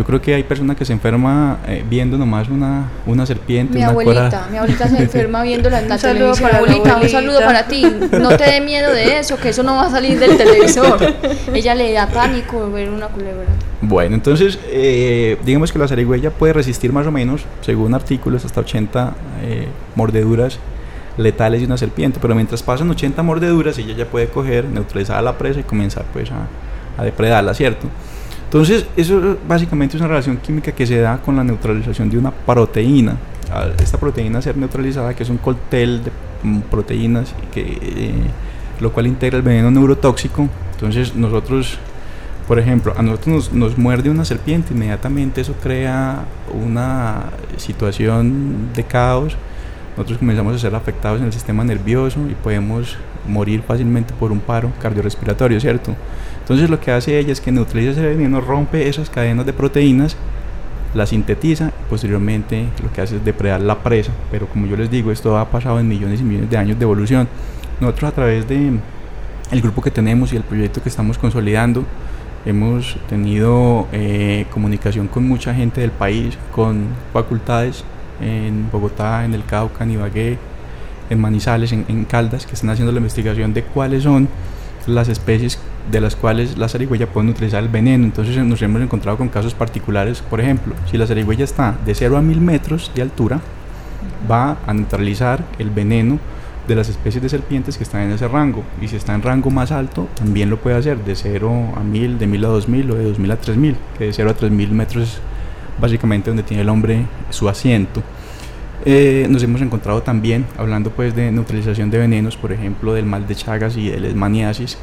S5: Yo creo que hay personas que se enferma eh, viendo nomás una, una serpiente.
S1: Mi
S5: una
S1: abuelita, mi abuelita se enferma viendo la, la televisión. Abuelita, un saludo para ti. No te dé miedo de eso, que eso no va a salir del televisor. Ella le da pánico ver una culebra.
S5: Bueno, entonces, eh, digamos que la zarigüeya puede resistir más o menos, según artículos, hasta 80 eh, mordeduras letales de una serpiente, pero mientras pasan 80 mordeduras, ella ya puede coger, neutralizar a la presa y comenzar pues a, a depredarla, ¿cierto? Entonces, eso básicamente es una relación química que se da con la neutralización de una proteína. Esta proteína ser neutralizada, que es un cóctel de mm, proteínas, eh, lo cual integra el veneno neurotóxico. Entonces, nosotros, por ejemplo, a nosotros nos, nos muerde una serpiente, inmediatamente eso crea una situación de caos. Nosotros comenzamos a ser afectados en el sistema nervioso y podemos morir fácilmente por un paro cardiorrespiratorio, ¿cierto? Entonces lo que hace ella es que neutraliza ese veneno, rompe esas cadenas de proteínas, la sintetiza y posteriormente lo que hace es depredar la presa. Pero como yo les digo, esto ha pasado en millones y millones de años de evolución. Nosotros a través de el grupo que tenemos y el proyecto que estamos consolidando, hemos tenido eh, comunicación con mucha gente del país, con facultades en Bogotá, en el Cauca, en Ibagué, en Manizales, en, en Caldas, que están haciendo la investigación de cuáles son las especies de las cuales la zarigüeya pueden utilizar el veneno. Entonces nos hemos encontrado con casos particulares. Por ejemplo, si la zarigüeya está de 0 a 1000 metros de altura, va a neutralizar el veneno de las especies de serpientes que están en ese rango. Y si está en rango más alto, también lo puede hacer de 0 a 1000, de 1000 a 2000 o de 2000 a 3000, que de 0 a 3000 metros es básicamente donde tiene el hombre su asiento. Eh, nos hemos encontrado también, hablando pues de neutralización de venenos, por ejemplo del mal de Chagas y del esmaniasis,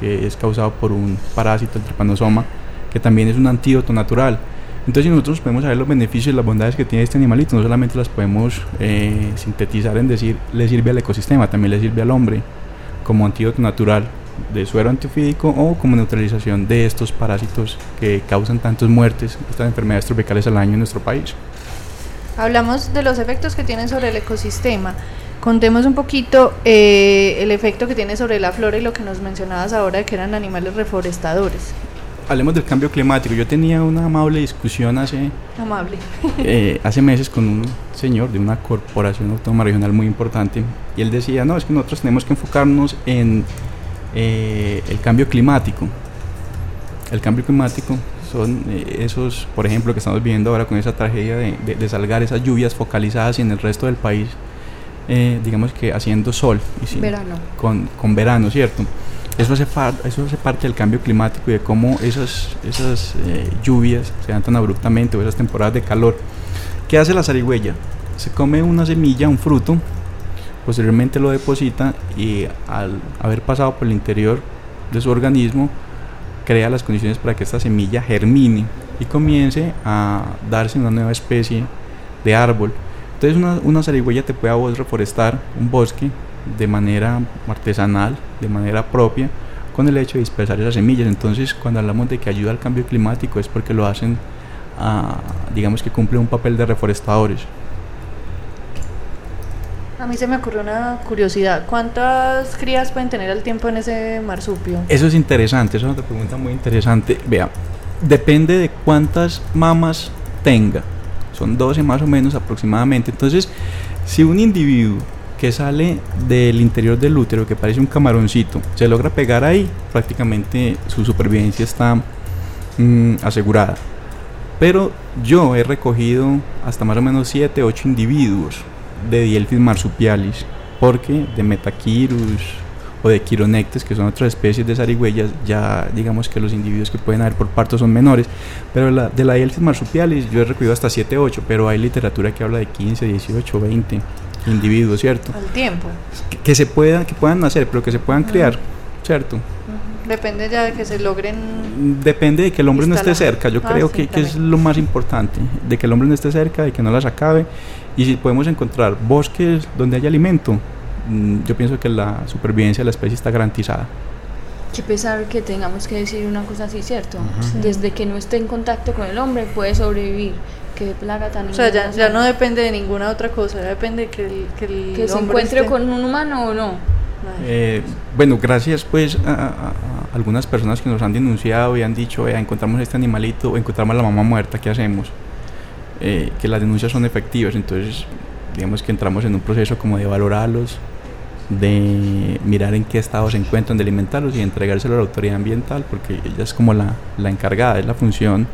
S5: que es causado por un parásito, el tripanosoma, que también es un antídoto natural. Entonces, si nosotros podemos saber los beneficios y las bondades que tiene este animalito, no solamente las podemos eh, sintetizar en decir le sirve al ecosistema, también le sirve al hombre como antídoto natural de suero antiofídico o como neutralización de estos parásitos que causan tantas muertes, estas enfermedades tropicales al año en nuestro país.
S2: Hablamos de los efectos que tienen sobre el ecosistema. Contemos un poquito eh, el efecto que tiene sobre la flora y lo que nos mencionabas ahora de que eran animales reforestadores.
S5: Hablemos del cambio climático. Yo tenía una amable discusión hace,
S2: amable.
S5: Eh, hace meses con un señor de una corporación autónoma regional muy importante y él decía, no, es que nosotros tenemos que enfocarnos en eh, el cambio climático. El cambio climático son esos, por ejemplo, que estamos viendo ahora con esa tragedia de, de, de salgar esas lluvias focalizadas y en el resto del país eh, digamos que haciendo sol y
S1: verano.
S5: Con, con, verano, ¿cierto? Eso hace, eso hace parte del cambio climático y de cómo esas, esas eh, lluvias se dan tan abruptamente o esas temporadas de calor. ¿Qué hace la zarigüeya? Se come una semilla, un fruto, posteriormente lo deposita y al haber pasado por el interior de su organismo, crea las condiciones para que esta semilla germine y comience a darse una nueva especie de árbol entonces una, una zarigüeya te puede a vos reforestar un bosque de manera artesanal, de manera propia, con el hecho de dispersar esas semillas. Entonces cuando hablamos de que ayuda al cambio climático es porque lo hacen, digamos que cumple un papel de reforestadores.
S2: A mí se me ocurrió una curiosidad. ¿Cuántas crías pueden tener al tiempo en ese marsupio?
S5: Eso es interesante, eso es una pregunta muy interesante. Vea, depende de cuántas mamas tenga son 12 más o menos aproximadamente. Entonces, si un individuo que sale del interior del útero, que parece un camaroncito, se logra pegar ahí, prácticamente su supervivencia está mm, asegurada. Pero yo he recogido hasta más o menos 7, 8 individuos de Dielphis marsupialis, porque de Metaquirus, o de quironectes, que son otras especies de zarigüeyas, ya digamos que los individuos que pueden haber por parto son menores, pero la, de la Dielphis marsupialis yo he recogido hasta 7, 8, pero hay literatura que habla de 15, 18, 20 individuos, ¿cierto?
S2: Al tiempo.
S5: Que, se puedan, que puedan nacer, pero que se puedan criar, ¿cierto?
S2: Depende ya de que se logren.
S5: Depende de que el hombre no esté cerca. Yo ah, creo que, que, es lo más importante. De que el hombre no esté cerca, de que no las acabe. Y si podemos encontrar bosques donde haya alimento, mm, yo pienso que la supervivencia de la especie está garantizada.
S1: Qué pesar que tengamos que decir una cosa así, ¿cierto? Desde que no esté en contacto con el hombre puede sobrevivir. Qué plaga tan
S2: O sea, ya, no depende de ninguna otra cosa, depende que el, que el
S1: que se encuentre con un humano o no.
S5: Eh, bueno, gracias pues a, algunas personas que nos han denunciado y han dicho, encontramos este animalito o encontramos a la mamá muerta, ¿qué hacemos? Eh, que las denuncias son efectivas, entonces digamos que entramos en un proceso como de valorarlos, de mirar en qué estado se encuentran, de alimentarlos y entregárselo a la autoridad ambiental, porque ella es como la, la encargada, es la función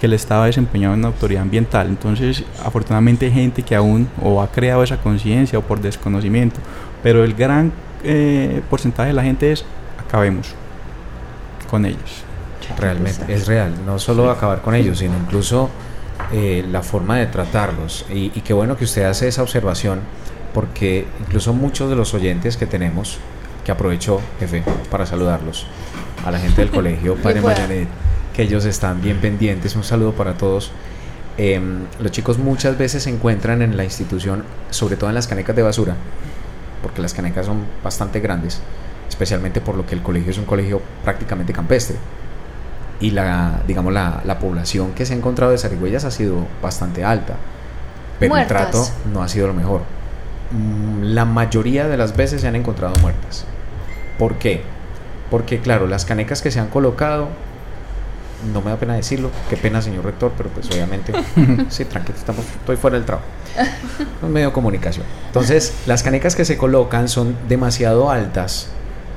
S5: que el Estado ha desempeñado en la autoridad ambiental. Entonces, afortunadamente hay gente que aún o ha creado esa conciencia o por desconocimiento, pero el gran eh, porcentaje de la gente es acabemos con ellos.
S3: Realmente, es real, no solo acabar con ellos, sino incluso eh, la forma de tratarlos. Y, y qué bueno que usted hace esa observación porque incluso muchos de los oyentes que tenemos, que aprovecho, jefe, para saludarlos, a la gente del colegio Padre Marianet, que ellos están bien pendientes, un saludo para todos. Em, los chicos muchas veces se encuentran en la institución, sobre todo en las canecas de basura, porque las canecas son bastante grandes, especialmente por lo que el colegio es un colegio prácticamente campestre. Y la, digamos, la, la población que se ha encontrado de zarigüeyas ha sido bastante alta, pero el trato no ha sido lo mejor. Mm, la mayoría de las veces se han encontrado muertas. ¿Por qué? Porque claro, las canecas que se han colocado, no me da pena decirlo, qué pena señor rector, pero pues obviamente, sí, tranquilo, estamos, estoy fuera del trabajo. Es medio de comunicación. Entonces, las canecas que se colocan son demasiado altas,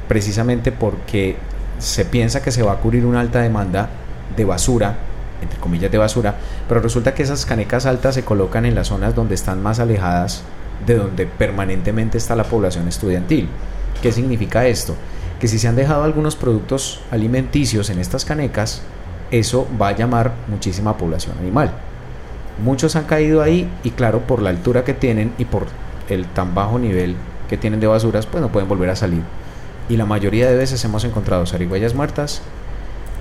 S3: precisamente porque se piensa que se va a cubrir una alta demanda de basura, entre comillas de basura, pero resulta que esas canecas altas se colocan en las zonas donde están más alejadas de donde permanentemente está la población estudiantil. ¿Qué significa esto? Que si se han dejado algunos productos alimenticios en estas canecas, eso va a llamar muchísima población animal. Muchos han caído ahí y claro, por la altura que tienen y por el tan bajo nivel que tienen de basuras, pues no pueden volver a salir. Y la mayoría de veces hemos encontrado zarigüeyas muertas.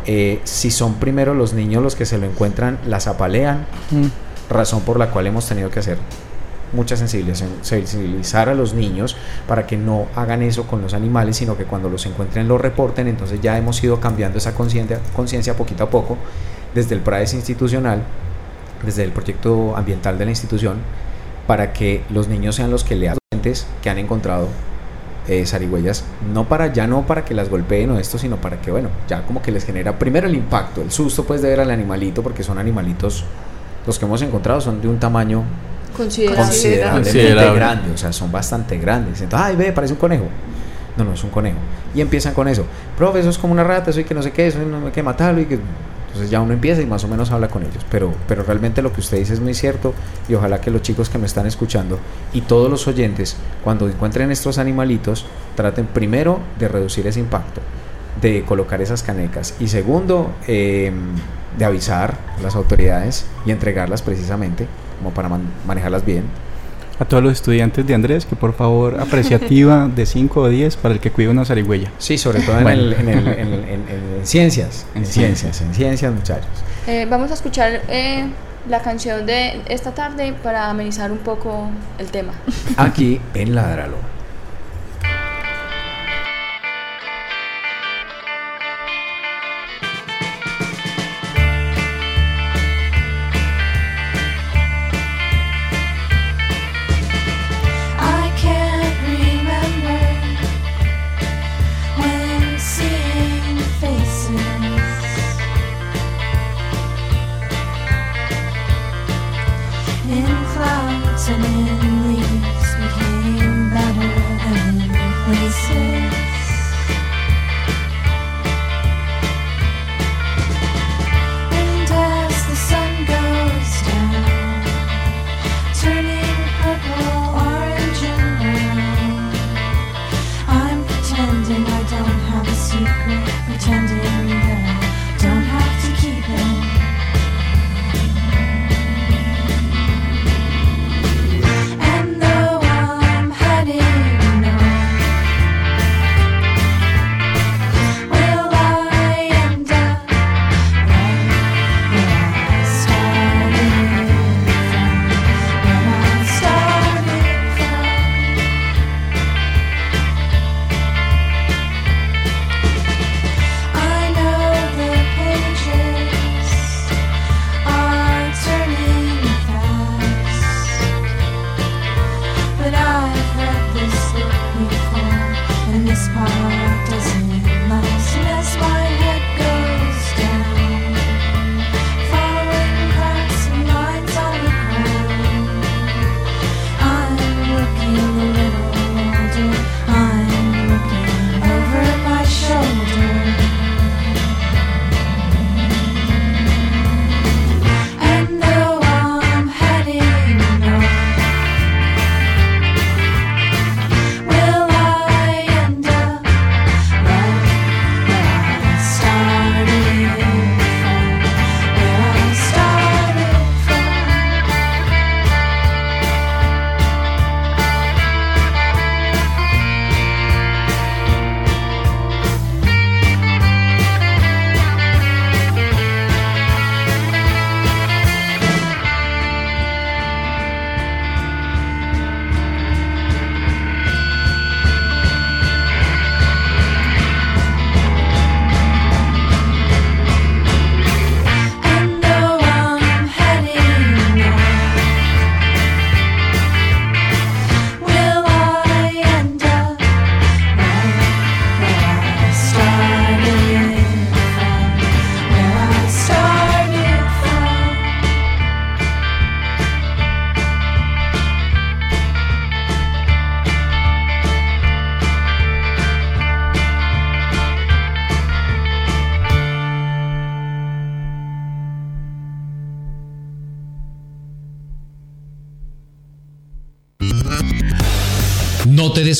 S3: Eh, si son primero los niños los que se lo encuentran, las apalean, mm. razón por la cual hemos tenido que hacer mucha sensibilización, sensibilizar a los niños para que no hagan eso con los animales, sino que cuando los encuentren lo reporten. Entonces ya hemos ido cambiando esa conciencia poquito a poco desde el PRAES institucional, desde el proyecto ambiental de la institución, para que los niños sean los que lean que han encontrado eh, zarigüeyas, no para ya no para que las golpeen o esto, sino para que bueno, ya como que les genera primero el impacto, el susto pues de ver al animalito, porque son animalitos, los que hemos encontrado son de un tamaño considerablemente grande, o sea, son bastante grandes. Entonces, ay, ve, parece un conejo. No, no es un conejo. Y empiezan con eso. Profe, eso es como una rata, eso hay que no sé qué, eso no hay que matarlo. Y que... Entonces ya uno empieza y más o menos habla con ellos. Pero, pero realmente lo que usted dice es muy cierto y ojalá que los chicos que me están escuchando y todos los oyentes, cuando encuentren estos animalitos, traten primero de reducir ese impacto, de colocar esas canecas y segundo, eh, de avisar a las autoridades y entregarlas precisamente como para manejarlas bien.
S5: A todos los estudiantes de Andrés, que por favor apreciativa de 5 o 10 para el que cuide una zarigüeya.
S3: Sí, sobre todo en, en, ciencias, en ciencias, en ciencias muchachos.
S1: Eh, vamos a escuchar eh, la canción de esta tarde para amenizar un poco el tema.
S3: Aquí en Ladralo.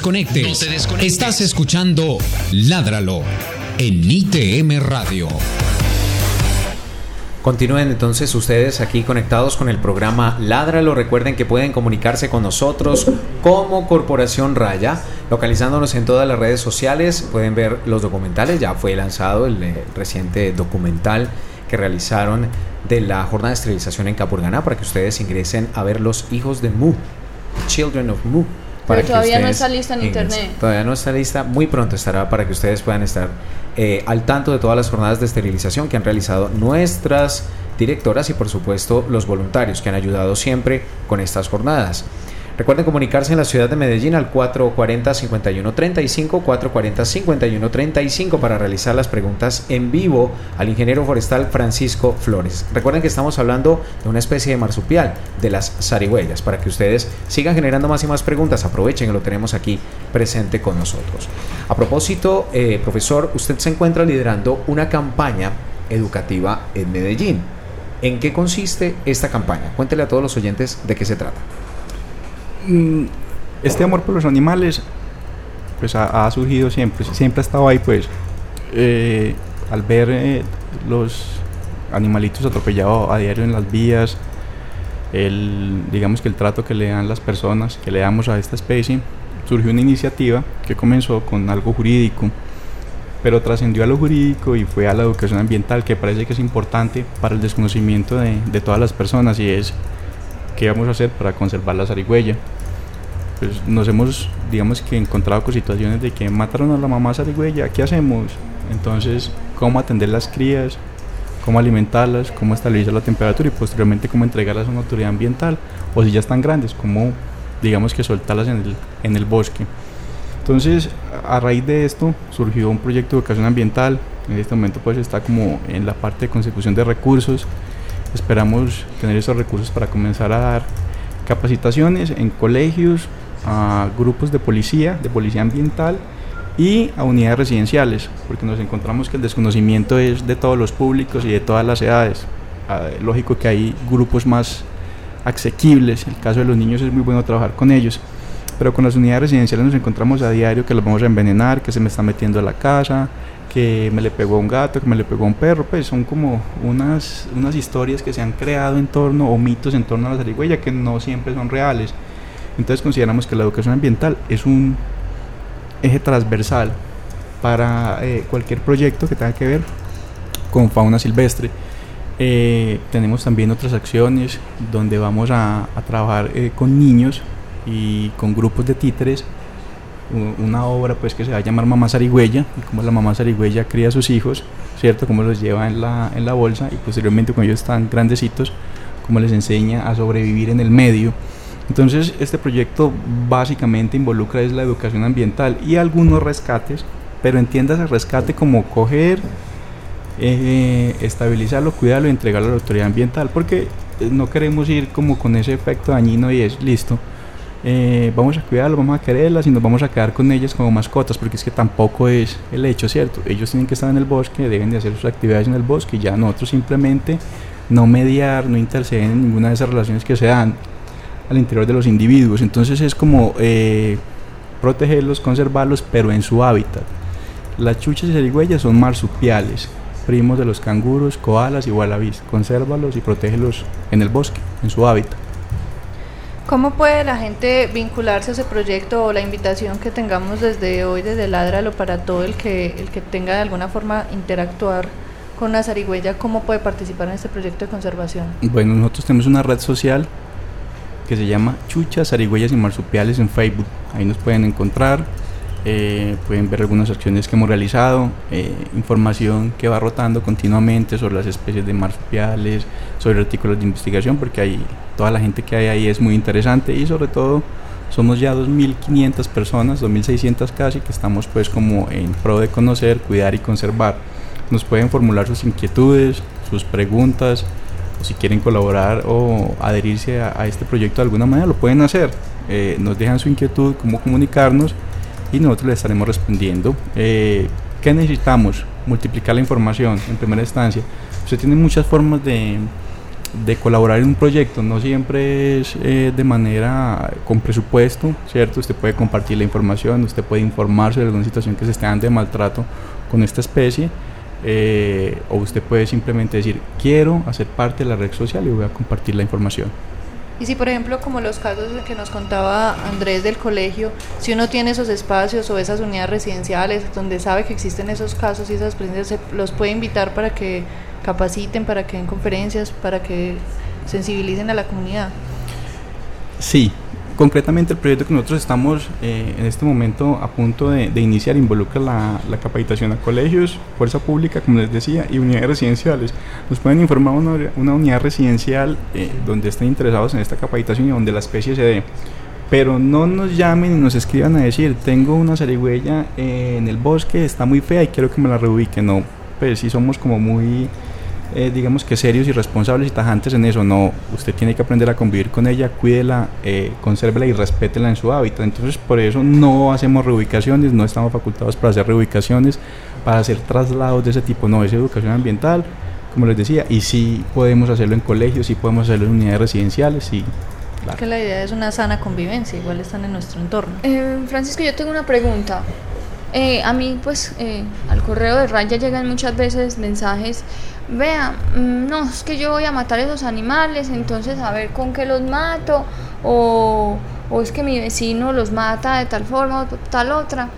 S6: Te desconectes. Estás escuchando Ládralo en ITM Radio.
S3: Continúen entonces ustedes aquí conectados con el programa Ládralo. Recuerden que pueden comunicarse con nosotros como Corporación Raya, localizándonos en todas las redes sociales. Pueden ver los documentales, ya fue lanzado el, eh, reciente documental que realizaron de la jornada de esterilización en Capurganá para que ustedes ingresen a ver Los Hijos de Mu, Children of Mu.
S1: Pero todavía no está lista en internet.
S3: Todavía no está lista, muy pronto estará para que ustedes puedan estar eh, al tanto de todas las jornadas de esterilización que han realizado nuestras directoras y por supuesto los voluntarios que han ayudado siempre con estas jornadas. Recuerden comunicarse en la ciudad de Medellín al 440-5135, 440-5135 para realizar las preguntas en vivo al ingeniero forestal Francisco Flores. Recuerden que estamos hablando de una especie de marsupial, de las zarigüeyas, para que ustedes sigan generando más y más preguntas. Aprovechen que lo tenemos aquí presente con nosotros. A propósito, eh, profesor, usted se encuentra liderando una campaña educativa en Medellín. ¿En qué consiste esta campaña? Cuéntele a todos los oyentes de qué se trata.
S5: Mm, este amor por los animales pues ha, surgido siempre, siempre ha estado ahí pues eh, al ver eh, los animalitos atropellados a diario en las vías, el, digamos que el trato que le dan las personas, que le damos a esta especie, surgió una iniciativa que comenzó con algo jurídico, pero trascendió a lo jurídico y fue a la educación ambiental, que parece que es importante para el desconocimiento de, de todas las personas y es qué vamos a hacer para conservar la zarigüeya pues nos hemos, digamos que encontrado con situaciones de que mataron a la mamá zarigüeya, ¿qué hacemos? Entonces, ¿cómo atender las crías? ¿Cómo alimentarlas? ¿Cómo estabilizar la temperatura? Y posteriormente, ¿cómo entregarlas a una autoridad ambiental? O si ya están grandes, ¿cómo, digamos que soltarlas en el, en el bosque? Entonces, a raíz de esto, surgió un proyecto de educación ambiental. En este momento, pues, está como en la parte de consecución de recursos. Esperamos tener esos recursos para comenzar a dar capacitaciones en colegios, a grupos de policía, de policía ambiental y a unidades residenciales, porque nos encontramos que el desconocimiento es de todos los públicos y de todas las edades. Ah, lógico que hay grupos más asequibles, el caso de los niños es muy bueno trabajar con ellos, pero con las unidades residenciales nos encontramos a diario que los vamos a envenenar, que se me está metiendo a la casa, que me le pegó un gato, que me le pegó un perro, pues son como unas, unas historias que se han creado en torno, o mitos en torno a la zarigüeya que no siempre son reales. Entonces consideramos que la educación ambiental es un eje transversal para eh, cualquier proyecto que tenga que ver con fauna silvestre. Eh, tenemos también otras acciones donde vamos a, trabajar eh, con niños y con grupos de títeres una obra pues que se va a llamar Mamá Zarigüeya y cómo la mamá zarigüeya cría a sus hijos, ¿cierto? Cómo los lleva en la, en la bolsa y posteriormente cuando ellos están grandecitos, cómo les enseña a sobrevivir en el medio entonces, este proyecto básicamente involucra es la educación ambiental y algunos rescates, pero entiendas el rescate como coger, eh, estabilizarlo, cuidarlo y entregarlo a la autoridad ambiental, porque eh, no queremos ir como con ese efecto dañino y es listo. Eh, vamos a cuidarlo, vamos a quererlas y nos vamos a quedar con ellas como mascotas, porque es que tampoco es el hecho, ¿cierto? Ellos tienen que estar en el bosque, deben de hacer sus actividades en el bosque y ya nosotros simplemente no mediar, no interceder en ninguna de esas relaciones que se dan al interior de los individuos. Entonces es como eh, protegerlos, conservarlos, pero en su hábitat. Las chuchas y zarigüeyas son marsupiales, primos de los canguros, koalas y wallabies. Consérvalos y protégelos en el bosque, en su hábitat.
S1: ¿Cómo puede la gente vincularse a ese proyecto o la invitación que tengamos desde hoy, desde Ládralo, para todo el que, el que tenga de alguna forma interactuar con la zarigüeya, cómo puede participar en este proyecto de conservación?
S5: Bueno, nosotros tenemos una red social que se llama Chuchas, Zarigüeyas y Marsupiales en Facebook. Ahí nos pueden encontrar, eh, pueden ver algunas acciones que hemos realizado, eh, información que va rotando continuamente sobre las especies de marsupiales, sobre artículos de investigación, porque ahí toda la gente que hay ahí es muy interesante y sobre todo somos ya 2.500 personas, 2.600 casi, que estamos pues como en pro de conocer, cuidar y conservar. Nos pueden formular sus inquietudes, sus preguntas, si quieren colaborar o adherirse a, este proyecto de alguna manera, lo pueden hacer. Eh, nos dejan su inquietud, cómo comunicarnos y nosotros les estaremos respondiendo. Eh, ¿Qué necesitamos? Multiplicar la información en primera instancia. Usted tiene muchas formas de, de colaborar en un proyecto. No siempre es eh, de manera con presupuesto, ¿cierto? Usted puede compartir la información, usted puede informarse sobre alguna situación que se esté dando de maltrato con esta especie. Eh, o usted puede simplemente decir, quiero hacer parte de la red social y voy a compartir la información.
S2: Y si, por ejemplo, como los casos que nos contaba Andrés del colegio, si uno tiene esos espacios o esas unidades residenciales donde sabe que existen esos casos y esas experiencias, los puede invitar para que capaciten, para que den conferencias, para que sensibilicen a la comunidad.
S5: Sí, concretamente el proyecto que nosotros estamos eh, en este momento a punto de, iniciar involucra la, capacitación a colegios, fuerza pública, como les decía, y unidades residenciales. Nos pueden informar una, unidad residencial eh, donde estén interesados en esta capacitación y donde la especie se dé. Pero no nos llamen y nos escriban a decir, tengo una zarigüeya en el bosque, está muy fea y quiero que me la reubique. No, pues sí somos como muy eh, digamos que serios y responsables y tajantes en eso. No, usted tiene que aprender a convivir con ella, cuídela, eh, consérvela y respétela en su hábitat. Entonces, por eso no hacemos reubicaciones, no estamos facultados para hacer reubicaciones, para hacer traslados de ese tipo. No, es educación ambiental, como les decía, y sí podemos hacerlo en colegios, sí podemos hacerlo en unidades residenciales, y
S2: Claro. Que la idea es una sana convivencia, igual están en nuestro entorno.
S1: Eh, Francisco, yo tengo una pregunta. Eh, a mí, pues, al correo de Raya llegan muchas veces mensajes vea, mm, no, es que yo voy a matar esos animales, entonces a ver con qué los mato, o, o es que mi vecino los mata de tal forma o tal otra.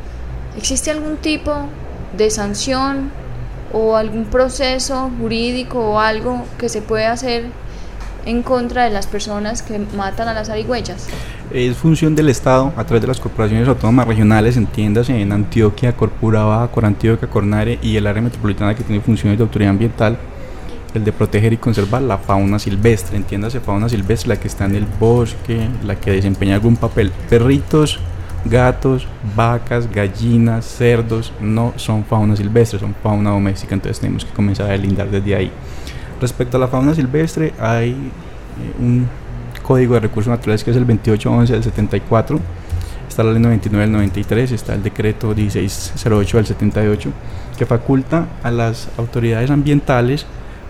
S1: ¿Existe algún tipo de sanción o algún proceso jurídico o algo que se puede hacer en contra de las personas que matan a las arigüeyas?
S5: Es función del Estado, a través de las corporaciones autónomas regionales, entiéndase en Antioquia, Corpura Corantioquia, Cornare y el área metropolitana que tiene funciones de autoridad ambiental, el de proteger y conservar la fauna silvestre, entiéndase fauna silvestre, la que está en el bosque, la que desempeña algún papel. Perritos, gatos, vacas, gallinas, cerdos, no son fauna silvestre, son fauna doméstica, entonces tenemos que comenzar a delindar desde ahí. Respecto a la fauna silvestre, hay eh, un código de recursos naturales que es el 2811 del 74, está la ley 99 del 93, está el decreto 1608 del 78, que faculta a las autoridades ambientales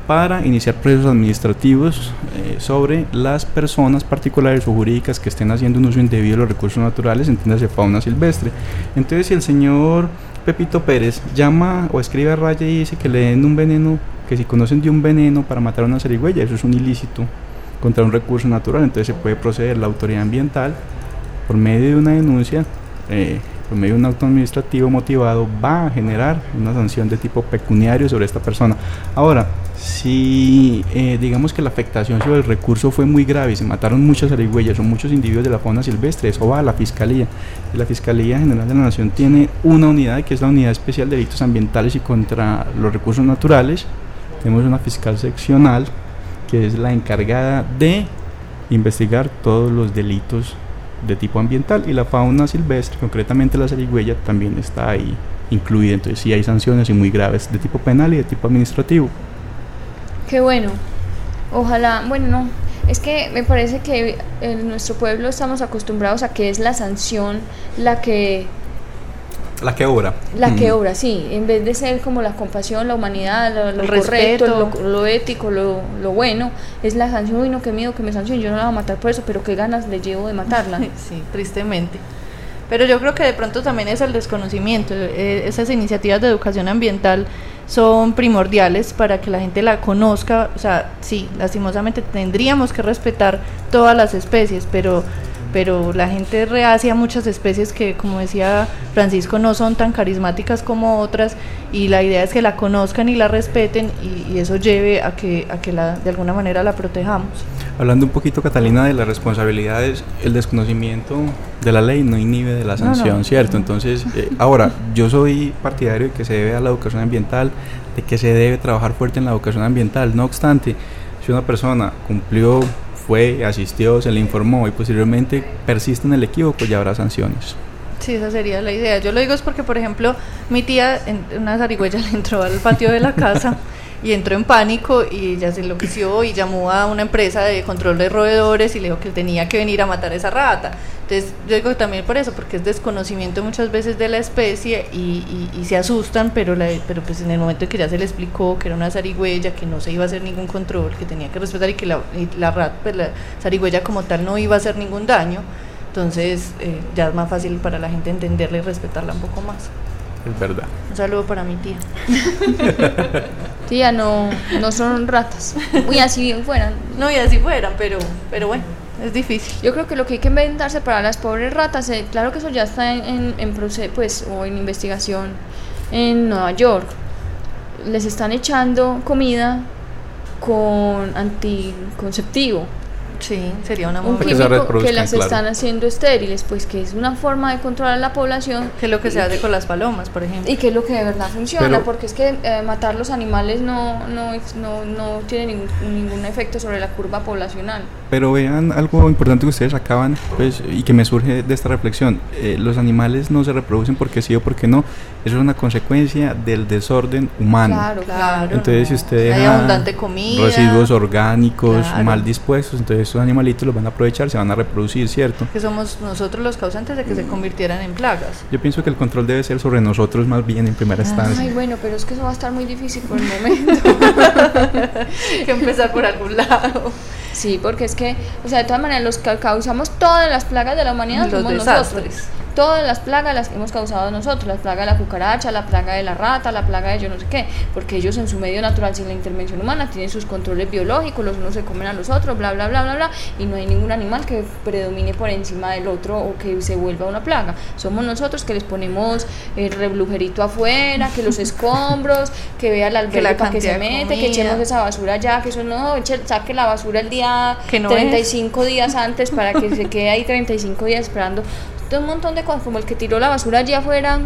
S5: para iniciar procesos administrativos eh, sobre las personas particulares o jurídicas que estén haciendo un uso indebido de los recursos naturales, entiéndase fauna silvestre. Entonces, si el señor Pepito Pérez llama o escribe a raya y dice que le den un veneno que si conocen de un veneno para matar a una zarigüeya, eso es un ilícito contra un recurso natural, entonces se puede proceder la autoridad ambiental por medio de una denuncia, eh, por medio de un acto administrativo motivado, va a generar una sanción de tipo pecuniario sobre esta persona. Ahora, si eh, digamos que la afectación sobre el recurso fue muy grave, se mataron muchas zarigüeyas o muchos individuos de la fauna silvestre, eso va a la Fiscalía. Y la Fiscalía General de la Nación tiene una unidad que es la Unidad Especial de Delitos Ambientales y contra los Recursos Naturales, tenemos una fiscal seccional que es la encargada de investigar todos los delitos de tipo ambiental y la fauna silvestre, concretamente la zarigüeya, también está ahí incluida. Entonces sí hay sanciones y muy graves de tipo penal y de tipo administrativo.
S1: Qué bueno. Ojalá, bueno, no, es que me parece que en nuestro pueblo estamos acostumbrados a que es la sanción la que
S5: la que obra.
S1: La que obra, sí. En vez de ser como la compasión, la humanidad, lo, correcto, lo, ético, lo, bueno, es la sanción. Uy, no, qué miedo que me sancionen. Yo no la voy a matar por eso, pero qué ganas le llevo de matarla.
S2: Sí, tristemente. Pero yo creo que de pronto también es el desconocimiento. Eh, esas iniciativas de educación ambiental son primordiales para que la gente la conozca. O sea, sí, lastimosamente tendríamos que respetar todas las especies, pero pero la gente rehace a muchas especies que, como decía Francisco, no son tan carismáticas como otras y la idea es que la conozcan y la respeten y, eso lleve a que, a que la, de alguna manera la protejamos.
S5: Hablando un poquito, Catalina, de las responsabilidades, el desconocimiento de la ley no inhibe de la sanción, ¿cierto? Entonces, eh, ahora, yo soy partidario de que se debe a la educación ambiental, de que se debe trabajar fuerte en la educación ambiental, no obstante, si una persona cumplió fue, asistió, se le informó y posteriormente persiste en el equívoco, ya habrá sanciones.
S2: Sí, esa sería la idea. Yo lo digo es porque, por ejemplo, mi tía, en una zarigüeya le entró al patio de la casa y entró en pánico y ya se enloqueció y llamó a una empresa de control de roedores y le dijo que tenía que venir a matar a esa rata. Entonces yo digo también por eso, porque es desconocimiento muchas veces de la especie y, y, se asustan, pero, la, pero pues en el momento en que ya se le explicó que era una zarigüeya, que no se iba a hacer ningún control, que tenía que respetar y que la, la, rata, pues la zarigüeya como tal no iba a hacer ningún daño, entonces eh, ya es más fácil para la gente entenderla y respetarla un poco más.
S5: Es verdad.
S2: Un saludo para mi tía.
S1: tía, no, no son ratas. Y así bien fueran.
S2: No, y así fueran, pero, pero bueno, es difícil.
S1: Yo creo que lo que hay que inventarse para las pobres ratas, eh, claro que eso ya está en, en, proceso, pues, o en investigación en Nueva York. Les están echando comida con anticonceptivo
S2: Sí, sería una
S1: un químico que las están haciendo estériles, pues que es una forma de controlar la población.
S2: Que es lo que se hace con las palomas, por ejemplo.
S1: Y que es lo que de verdad funciona, porque es que eh, matar los animales no, no, no, no tiene ningún, ningún, efecto sobre la curva poblacional.
S5: Pero vean algo importante que ustedes acaban, pues, y que me surge de esta reflexión. Eh, los animales no se reproducen porque sí o porque no. Eso es una consecuencia del desorden humano.
S1: Claro, claro.
S5: Entonces, si ustedes
S2: Hay abundante comida.
S5: Residuos orgánicos mal dispuestos, entonces esos animalitos los van a aprovechar, se van a reproducir, ¿cierto?
S2: Que somos nosotros los causantes de que se convirtieran en plagas.
S5: Yo pienso que el control debe ser sobre nosotros más bien en primera instancia.
S1: Ay, bueno, pero es que eso va a estar muy difícil por el momento.
S2: que empezar por algún lado.
S1: Sí, porque es que, o sea, de todas maneras, los que causamos todas las plagas de la humanidad
S2: los
S1: somos
S2: desastres.
S1: nosotros. Todas las plagas las hemos causado nosotros, la plaga de la cucaracha, la plaga de la rata, la plaga de yo no sé qué, porque ellos en su medio natural sin la intervención humana tienen sus controles biológicos, los unos se comen a los otros, bla, bla, bla, bla, bla, y no hay ningún animal que predomine por encima del otro o que se vuelva una plaga. Somos nosotros que les ponemos el reblujerito afuera, que los escombros, que vea la alberca para que se mete, que echemos esa basura ya, que eso no, eche, saque la basura el día
S2: que no
S1: 35 días antes para que se quede ahí 35 días esperando un montón de cosas, como el que tiró la basura allí afuera.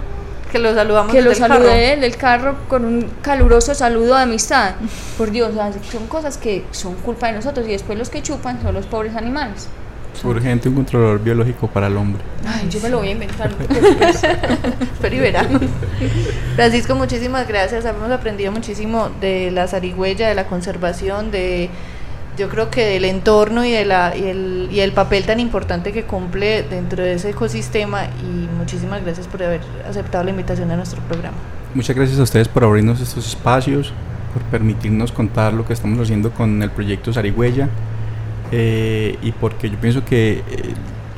S2: Que lo saludamos
S1: Que lo saludé del carro con un caluroso saludo de amistad. Por Dios, son cosas que son culpa de nosotros y después los que chupan son los pobres animales.
S5: Urgente un controlador biológico para el hombre.
S1: Ay, yo me lo voy a inventar.
S2: Pero y verán. Francisco, muchísimas gracias. Hemos aprendido muchísimo de la zarigüeya, de la conservación, de yo creo que del entorno y, de la, y, el, y el papel tan importante que cumple dentro de ese ecosistema y muchísimas gracias por haber aceptado la invitación a nuestro programa.
S5: Muchas gracias a ustedes por abrirnos estos espacios, por permitirnos contar lo que estamos haciendo con el proyecto Sarigüeya eh, y porque yo pienso que eh,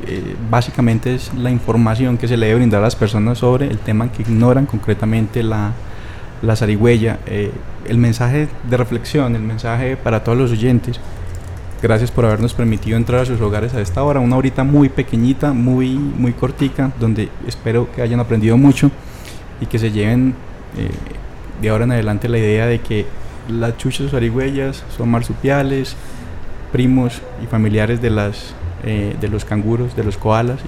S5: eh, básicamente es la información que se le debe brindar a las personas sobre el tema que ignoran concretamente la, la zarigüeya, eh, el mensaje de reflexión, el mensaje para todos los oyentes. Gracias por habernos permitido entrar a sus hogares a esta hora, una horita muy pequeñita, muy, muy cortica, donde espero que hayan aprendido mucho y que se lleven eh, de ahora en adelante la idea de que las chuchas zarigüeyas son marsupiales, primos y familiares de, las, eh, de los canguros, de los koalas.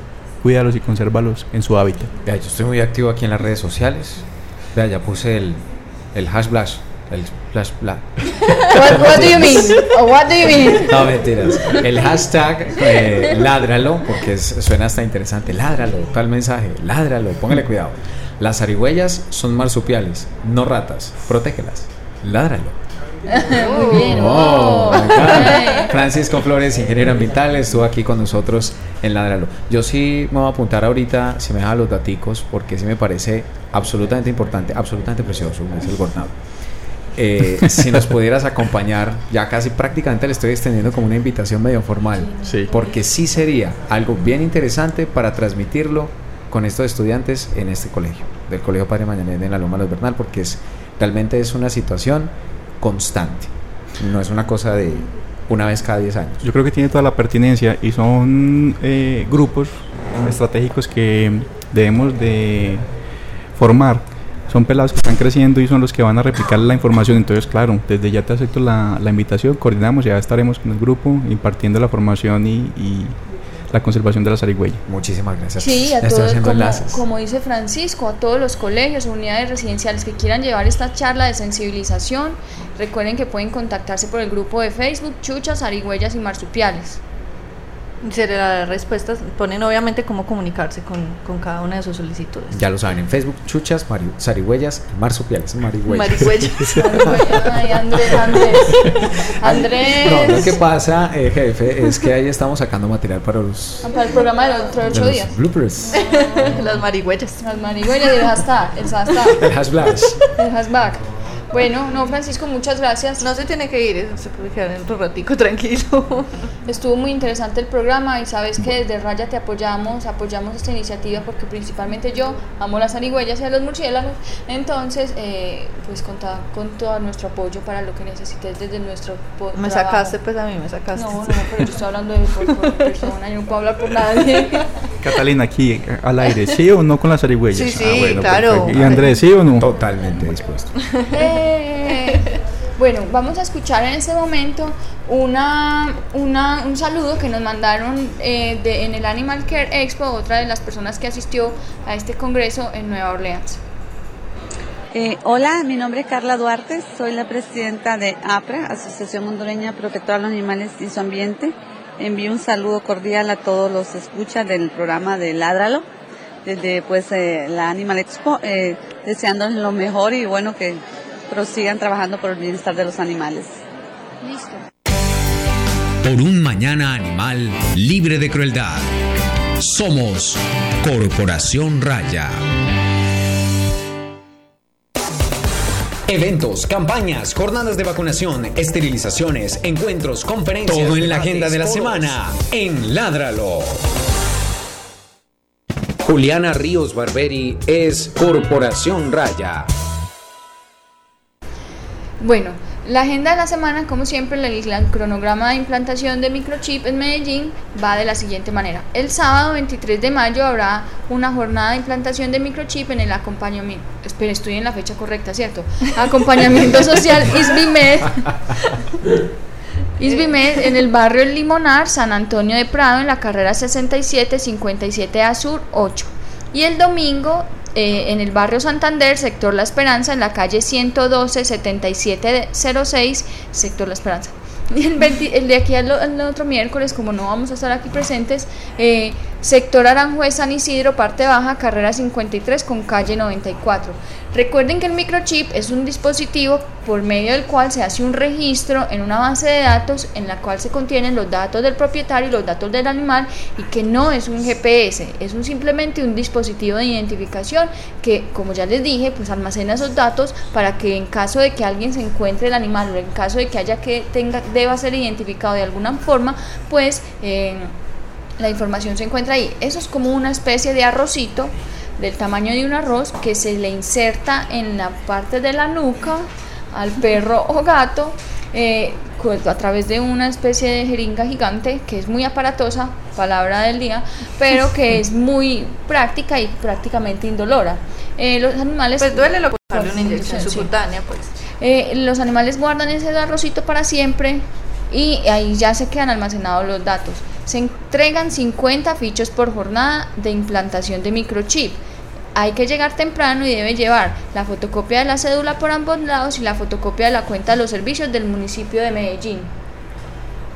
S5: Cuídalos y consérvalos en su hábitat.
S3: yo estoy muy activo aquí en las redes sociales Vea, ya puse el, el hash blash. El flash blash.
S1: What, do you mean? what do you mean?
S3: No, mentiras. El hashtag eh, ládralo, porque suena hasta interesante. Ládralo, tal mensaje. Ládralo, póngale cuidado. Las zarigüeyas son marsupiales, no ratas. Protégelas. Ládralo.
S1: Muy bien.
S3: Oh, Francisco Flores, ingeniero ambiental, estuvo aquí con nosotros en Ladralo. Yo sí me voy a apuntar ahorita, si me deja los daticos, porque sí me parece absolutamente importante, absolutamente precioso, es el gordado. Eh, si nos pudieras acompañar, ya casi prácticamente le estoy extendiendo como una invitación medio formal,
S5: sí.
S3: porque sí sería algo bien interesante para transmitirlo con estos estudiantes en este colegio, del Colegio Padre Mañanés de la Loma los Bernal, porque es realmente es una situación constante. No es una cosa de una vez cada 10 años.
S5: Yo creo que tiene toda la pertinencia y son eh, grupos estratégicos que debemos de formar. Son pelados que están creciendo y son los que van a replicar la información. Entonces, claro, desde ya te acepto la, la invitación, coordinamos, ya estaremos con el grupo impartiendo la formación y la conservación de la zarigüeya.
S3: Muchísimas gracias.
S1: Sí, a todos, como, como, dice Francisco, a todos los colegios, unidades residenciales que quieran llevar esta charla de sensibilización, recuerden que pueden contactarse por el grupo de Facebook Chuchas, Zarigüeyas y Marsupiales.
S2: Se le da respuestas, ponen obviamente cómo comunicarse con, con, cada una de sus solicitudes.
S3: Ya lo saben, en Facebook, chuchas, zarigüeyas, marsupiales, marigüeyas.
S2: Marigüeyas.
S1: Ay, Andrés, Andrés. Andrés.
S3: No, lo que pasa, eh, jefe, es que ahí estamos sacando material para los...
S1: Para el programa de los otros ocho días.
S3: bloopers.
S2: Las marigüeyas.
S1: Las marigüeyas y el hashtag. El hashtag.
S3: El hashtag.
S1: El hashtag. Bueno, no, Francisco, muchas gracias.
S2: No se tiene que ir, eh, se puede quedar en otro ratico tranquilo.
S1: Estuvo muy interesante el programa y sabes que desde Raya te apoyamos, apoyamos esta iniciativa porque principalmente yo amo las zarigüeyas y a los murciélagos. Entonces, eh, pues contá con todo nuestro apoyo para lo que necesites desde nuestro
S2: Me sacaste, pues a mí me sacaste.
S1: No, no, pero yo estoy hablando de por, persona, yo no puedo hablar por nadie.
S5: Catalina, aquí al aire, ¿sí o no con las zarigüeyas?
S2: Sí, sí, ah, claro.
S5: ¿Y Andrés, sí o no?
S3: Totalmente dispuesto.
S1: Eh, bueno, vamos a escuchar en este momento una, un saludo que nos mandaron eh, en el Animal Care Expo, otra de las personas que asistió a este congreso en Nueva Orleans.
S7: Eh, hola, mi nombre es Carla Duarte, soy la presidenta de APRA, Asociación Hondureña Protectora de los Animales y su Ambiente. Envío un saludo cordial a todos los escuchas del programa de Ládralo, desde pues eh, la Animal Expo, deseándoles lo mejor y bueno que prosigan trabajando por el bienestar de los animales.
S6: Listo. Por un mañana animal libre de crueldad. Somos Corporación Raya. Eventos, campañas, jornadas de vacunación, esterilizaciones, encuentros, conferencias. Todo en la agenda de la semana en Ládralo. Juliana Ríos Barberi es Corporación Raya.
S1: Bueno, la agenda de la semana, como siempre, el, cronograma de implantación de microchip en Medellín va de la siguiente manera. El sábado 23 de mayo habrá una jornada de implantación de microchip en el acompañamiento. Espera, estoy en la fecha correcta, ¿cierto? Acompañamiento social ISBIMED. ISBIMED en el barrio El Limonar, San Antonio de Prado, en la carrera 67 57 A Sur 8. Y el domingo eh, en el barrio Santander, sector La Esperanza, en la calle 112 7706, sector La Esperanza. Y el, de aquí al, otro miércoles, como no vamos a estar aquí presentes, eh, sector Aranjuez San Isidro, parte baja, carrera 53 con calle 94. Recuerden que el microchip es un dispositivo por medio del cual se hace un registro en una base de datos en la cual se contienen los datos del propietario y los datos del animal y que no es un GPS, es simplemente un dispositivo de identificación que, como ya les dije, pues almacena esos datos para que en caso de que alguien se encuentre el animal o en caso de que haya que tenga deba ser identificado de alguna forma, pues eh, la información se encuentra ahí. Eso es como una especie de arrocito del tamaño de un arroz que se le inserta en la parte de la nuca al perro o gato eh, a través de una especie de jeringa gigante que es muy aparatosa, palabra del día, pero que es muy práctica y prácticamente indolora. Eh, los animales...
S2: Pues duele lo contrario, una inyección subcutánea, pues.
S1: Eh, los animales guardan ese arrocito para siempre y ahí ya se quedan almacenados los datos. Se entregan 50 fichos por jornada de implantación de microchip. Hay que llegar temprano y debe llevar la fotocopia de la cédula por ambos lados y la fotocopia de la cuenta de los servicios del municipio de Medellín.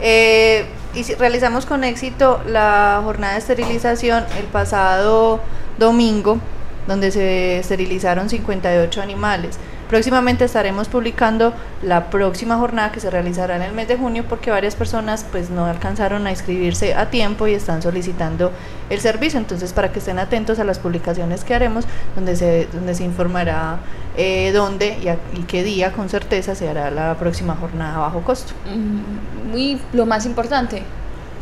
S2: Eh, y realizamos con éxito la jornada de esterilización el pasado domingo, donde se esterilizaron 58 animales. Próximamente estaremos publicando la próxima jornada que se realizará en el mes de junio porque varias personas pues no alcanzaron a inscribirse a tiempo y están solicitando el servicio. Entonces para que estén atentos a las publicaciones que haremos donde se, donde se informará eh, dónde y, y, qué día con certeza se hará la próxima jornada a bajo costo.
S1: Y mm, lo más importante,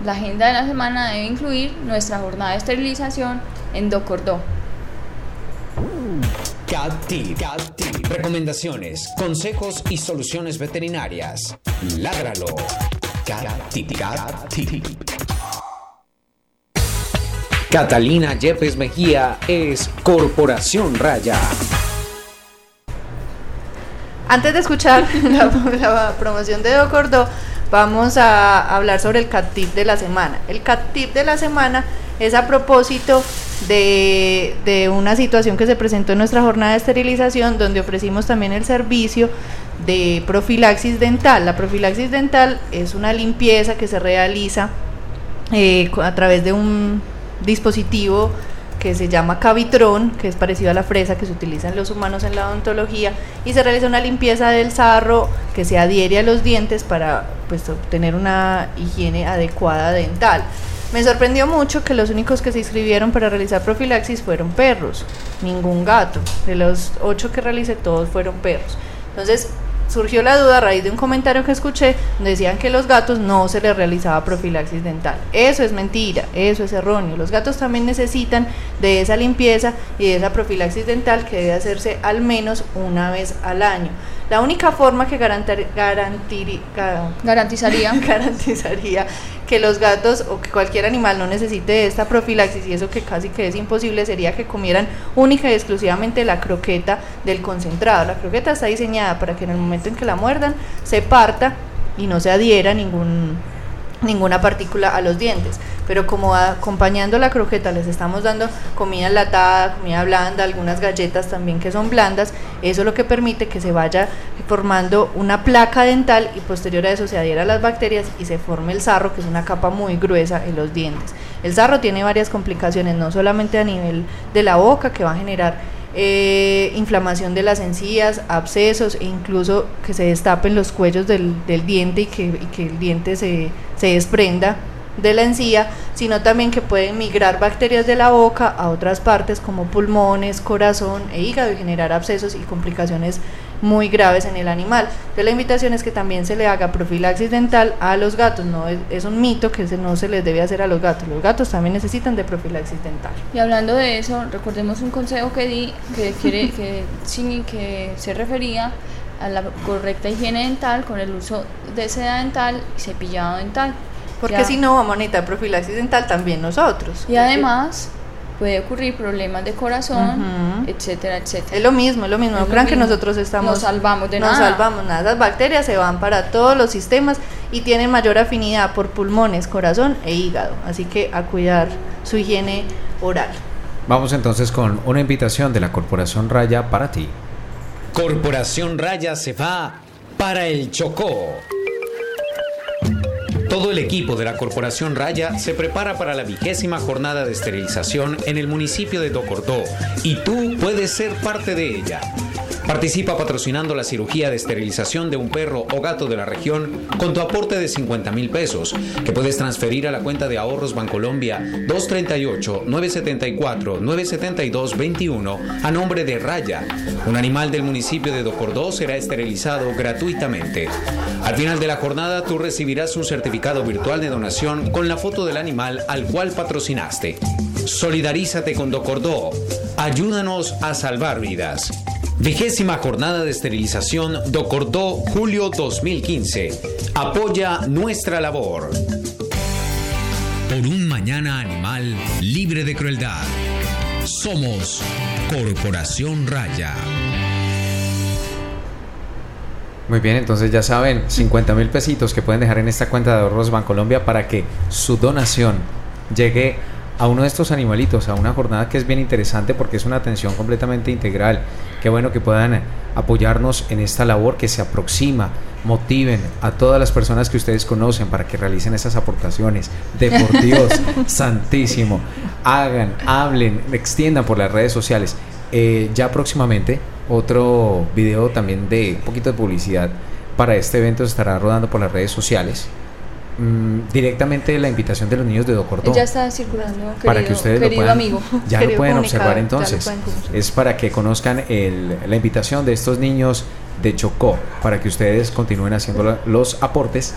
S1: la agenda de la semana debe incluir nuestra jornada de esterilización en Docordó.
S6: CatTip. Recomendaciones, consejos y soluciones veterinarias. Lágralo. CatTip. Catalina Yepes Mejía es Corporación Raya.
S2: Antes de escuchar la, promoción de Docordo, vamos a hablar sobre el CatTip de la semana. El CatTip de la semana es a propósito de, una situación que se presentó en nuestra jornada de esterilización, donde ofrecimos también el servicio de profilaxis dental. La profilaxis dental es una limpieza que se realiza eh, a través de un dispositivo que se llama Cavitron, que es parecido a la fresa que se utiliza en los humanos en la odontología, y se realiza una limpieza del sarro que se adhiere a los dientes para pues, obtener una higiene adecuada dental. Me sorprendió mucho que los únicos que se inscribieron para realizar profilaxis fueron perros, ningún gato. De los ocho que realicé, todos fueron perros. Entonces, surgió la duda a raíz de un comentario que escuché donde decían que los gatos no se les realizaba profilaxis dental. Eso es mentira, eso es erróneo. Los gatos también necesitan de esa limpieza y de esa profilaxis dental que debe hacerse al menos una vez al año. La única forma que garantizaría garantizaría que los gatos o que cualquier animal no necesite esta profilaxis y eso que casi que es imposible sería que comieran única y exclusivamente la croqueta del concentrado. La croqueta está diseñada para que en el momento en que la muerdan se parta y no se adhiera ningún ninguna partícula a los dientes. Pero como acompañando la croqueta les estamos dando comida enlatada, comida blanda, algunas galletas también que son blandas, eso es lo que permite que se vaya formando una placa dental y posterior a eso se adhiera a las bacterias y se forme el sarro, que es una capa muy gruesa en los dientes. El sarro tiene varias complicaciones, no solamente a nivel de la boca, que va a generar eh, inflamación de las encías, abscesos e incluso que se destapen los cuellos del, diente y que, que, el diente se, se desprenda de la encía, sino también que pueden migrar bacterias de la boca a otras partes como pulmones, corazón e hígado y generar abscesos y complicaciones muy graves en el animal. Entonces la invitación es que también se le haga profilaxis dental a los gatos, no es, un mito que no se les debe hacer a los gatos, los gatos también necesitan de profilaxis dental.
S1: Y hablando de eso, recordemos un consejo que di que quiere que que se refería a la correcta higiene dental con el uso de seda dental y cepillado dental.
S2: Porque si no vamos a necesitar profilaxis dental también nosotros.
S1: Y además puede ocurrir problemas de corazón, etcétera, etcétera.
S2: Es lo mismo, es lo mismo. No crean que nosotros estamos.
S1: Nos salvamos de
S2: nada. Nos salvamos nada. Las bacterias se van para todos los sistemas y tienen mayor afinidad por pulmones, corazón e hígado. Así que a cuidar su higiene oral.
S3: Vamos entonces con una invitación de la Corporación Raya para ti.
S6: Corporación Raya se va para el Chocó. Todo el equipo de la Corporación Raya se prepara para la vigésima jornada de esterilización en el municipio de Tocordó y tú puedes ser parte de ella. Participa patrocinando la cirugía de esterilización de un perro o gato de la región con tu aporte de 50 mil pesos, que puedes transferir a la cuenta de ahorros Bancolombia 238-974-972-21 a nombre de Raya. Un animal del municipio de Docordó será esterilizado gratuitamente. Al final de la jornada tú recibirás un certificado virtual de donación con la foto del animal al cual patrocinaste. Solidarízate con Docordó. Ayúdanos a salvar vidas. Vigésima jornada de esterilización Docordó Julio 2015. Apoya nuestra labor. Por un mañana animal libre de crueldad. Somos Corporación Raya.
S3: Muy bien, entonces ya saben, 50 mil pesitos que pueden dejar en esta cuenta de ahorros Bancolombia para que su donación llegue a uno de estos animalitos, a una jornada que es bien interesante porque es una atención completamente integral. Qué bueno que puedan apoyarnos en esta labor que se aproxima, motiven a todas las personas que ustedes conocen para que realicen esas aportaciones. De por Dios, santísimo, hagan, hablen, extiendan por las redes sociales. Eh, ya próximamente otro video también de un poquito de publicidad para este evento se estará rodando por las redes sociales Mm, directamente la invitación de los niños de Docordó.
S1: Ya está circulando, querido,
S3: para que ustedes lo puedan,
S1: amigo.
S3: Ya lo pueden observar entonces. es para que conozcan el, la invitación de estos niños de Chocó, para que ustedes continúen haciendo los aportes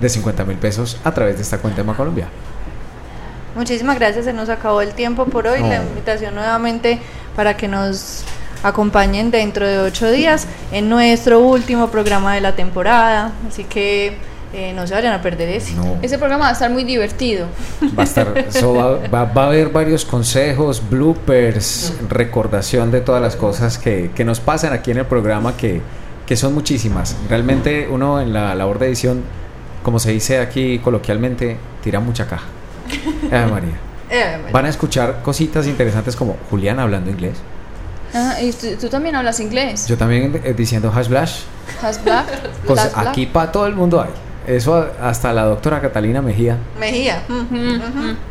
S3: de 50 mil pesos a través de esta cuenta de Colombia.
S2: Muchísimas gracias, se nos acabó el tiempo por hoy. La invitación nuevamente para que nos acompañen dentro de ocho días en nuestro último programa de la temporada. Así que eh, no se vayan a perder ese.
S1: Ese programa va a estar muy divertido.
S3: Va a estar, va, a haber varios consejos, bloopers, recordación de todas las cosas que, que, nos pasan aquí en el programa, que, que son muchísimas. Realmente uno en la labor de edición, como se dice aquí coloquialmente, tira mucha caja. Eh, María. Van a escuchar cositas interesantes como Julián hablando inglés.
S1: Ah, ¿y tú, también hablas inglés?
S3: Yo también eh, diciendo hash blash.
S1: Hash blash.
S3: Pues aquí para todo el mundo hay. Eso hasta la doctora Catalina Mejía.
S2: Mejía.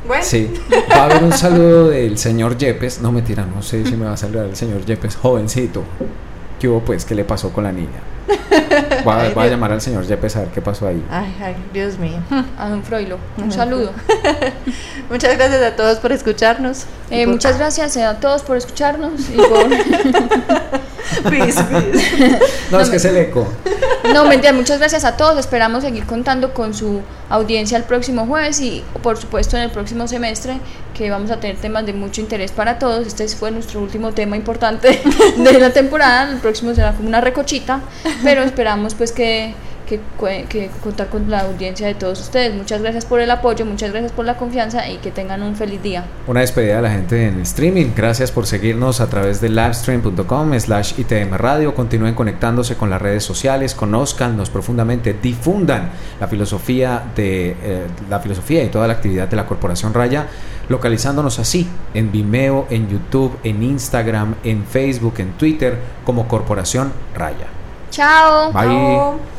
S3: Bueno. Sí. Va a haber un saludo del señor Yepes. No, mentira, no sé si me va a saludar el señor Yepes, jovencito. ¿Qué hubo pues? ¿Qué le pasó con la niña? Voy a, llamar al señor Yepes a ver qué pasó ahí.
S2: Ay, ay, Dios mío.
S1: A don Froilo, un saludo.
S2: muchas gracias a todos por escucharnos.
S1: Eh, muchas gracias a todos por escucharnos y por...
S3: No, es que es el eco.
S1: No, mentira, muchas gracias a todos. Esperamos seguir contando con su audiencia el próximo jueves y, por supuesto, en el próximo semestre, que vamos a tener temas de mucho interés para todos. Este fue nuestro último tema importante de la temporada. El próximo será como una recochita, pero esperamos pues que que, contar con la audiencia de todos ustedes. Muchas gracias por el apoyo, muchas gracias por la confianza y que tengan un feliz día.
S3: Una despedida a la gente en streaming. Gracias por seguirnos a través de livestream.com slash ITM Radio. Continúen conectándose con las redes sociales, conozcannos profundamente, difundan la filosofía de eh, la filosofía y toda la actividad de la Corporación Raya, localizándonos así en Vimeo, en YouTube, en Instagram, en Facebook, en Twitter como Corporación Raya.
S1: Chao.
S3: Bye.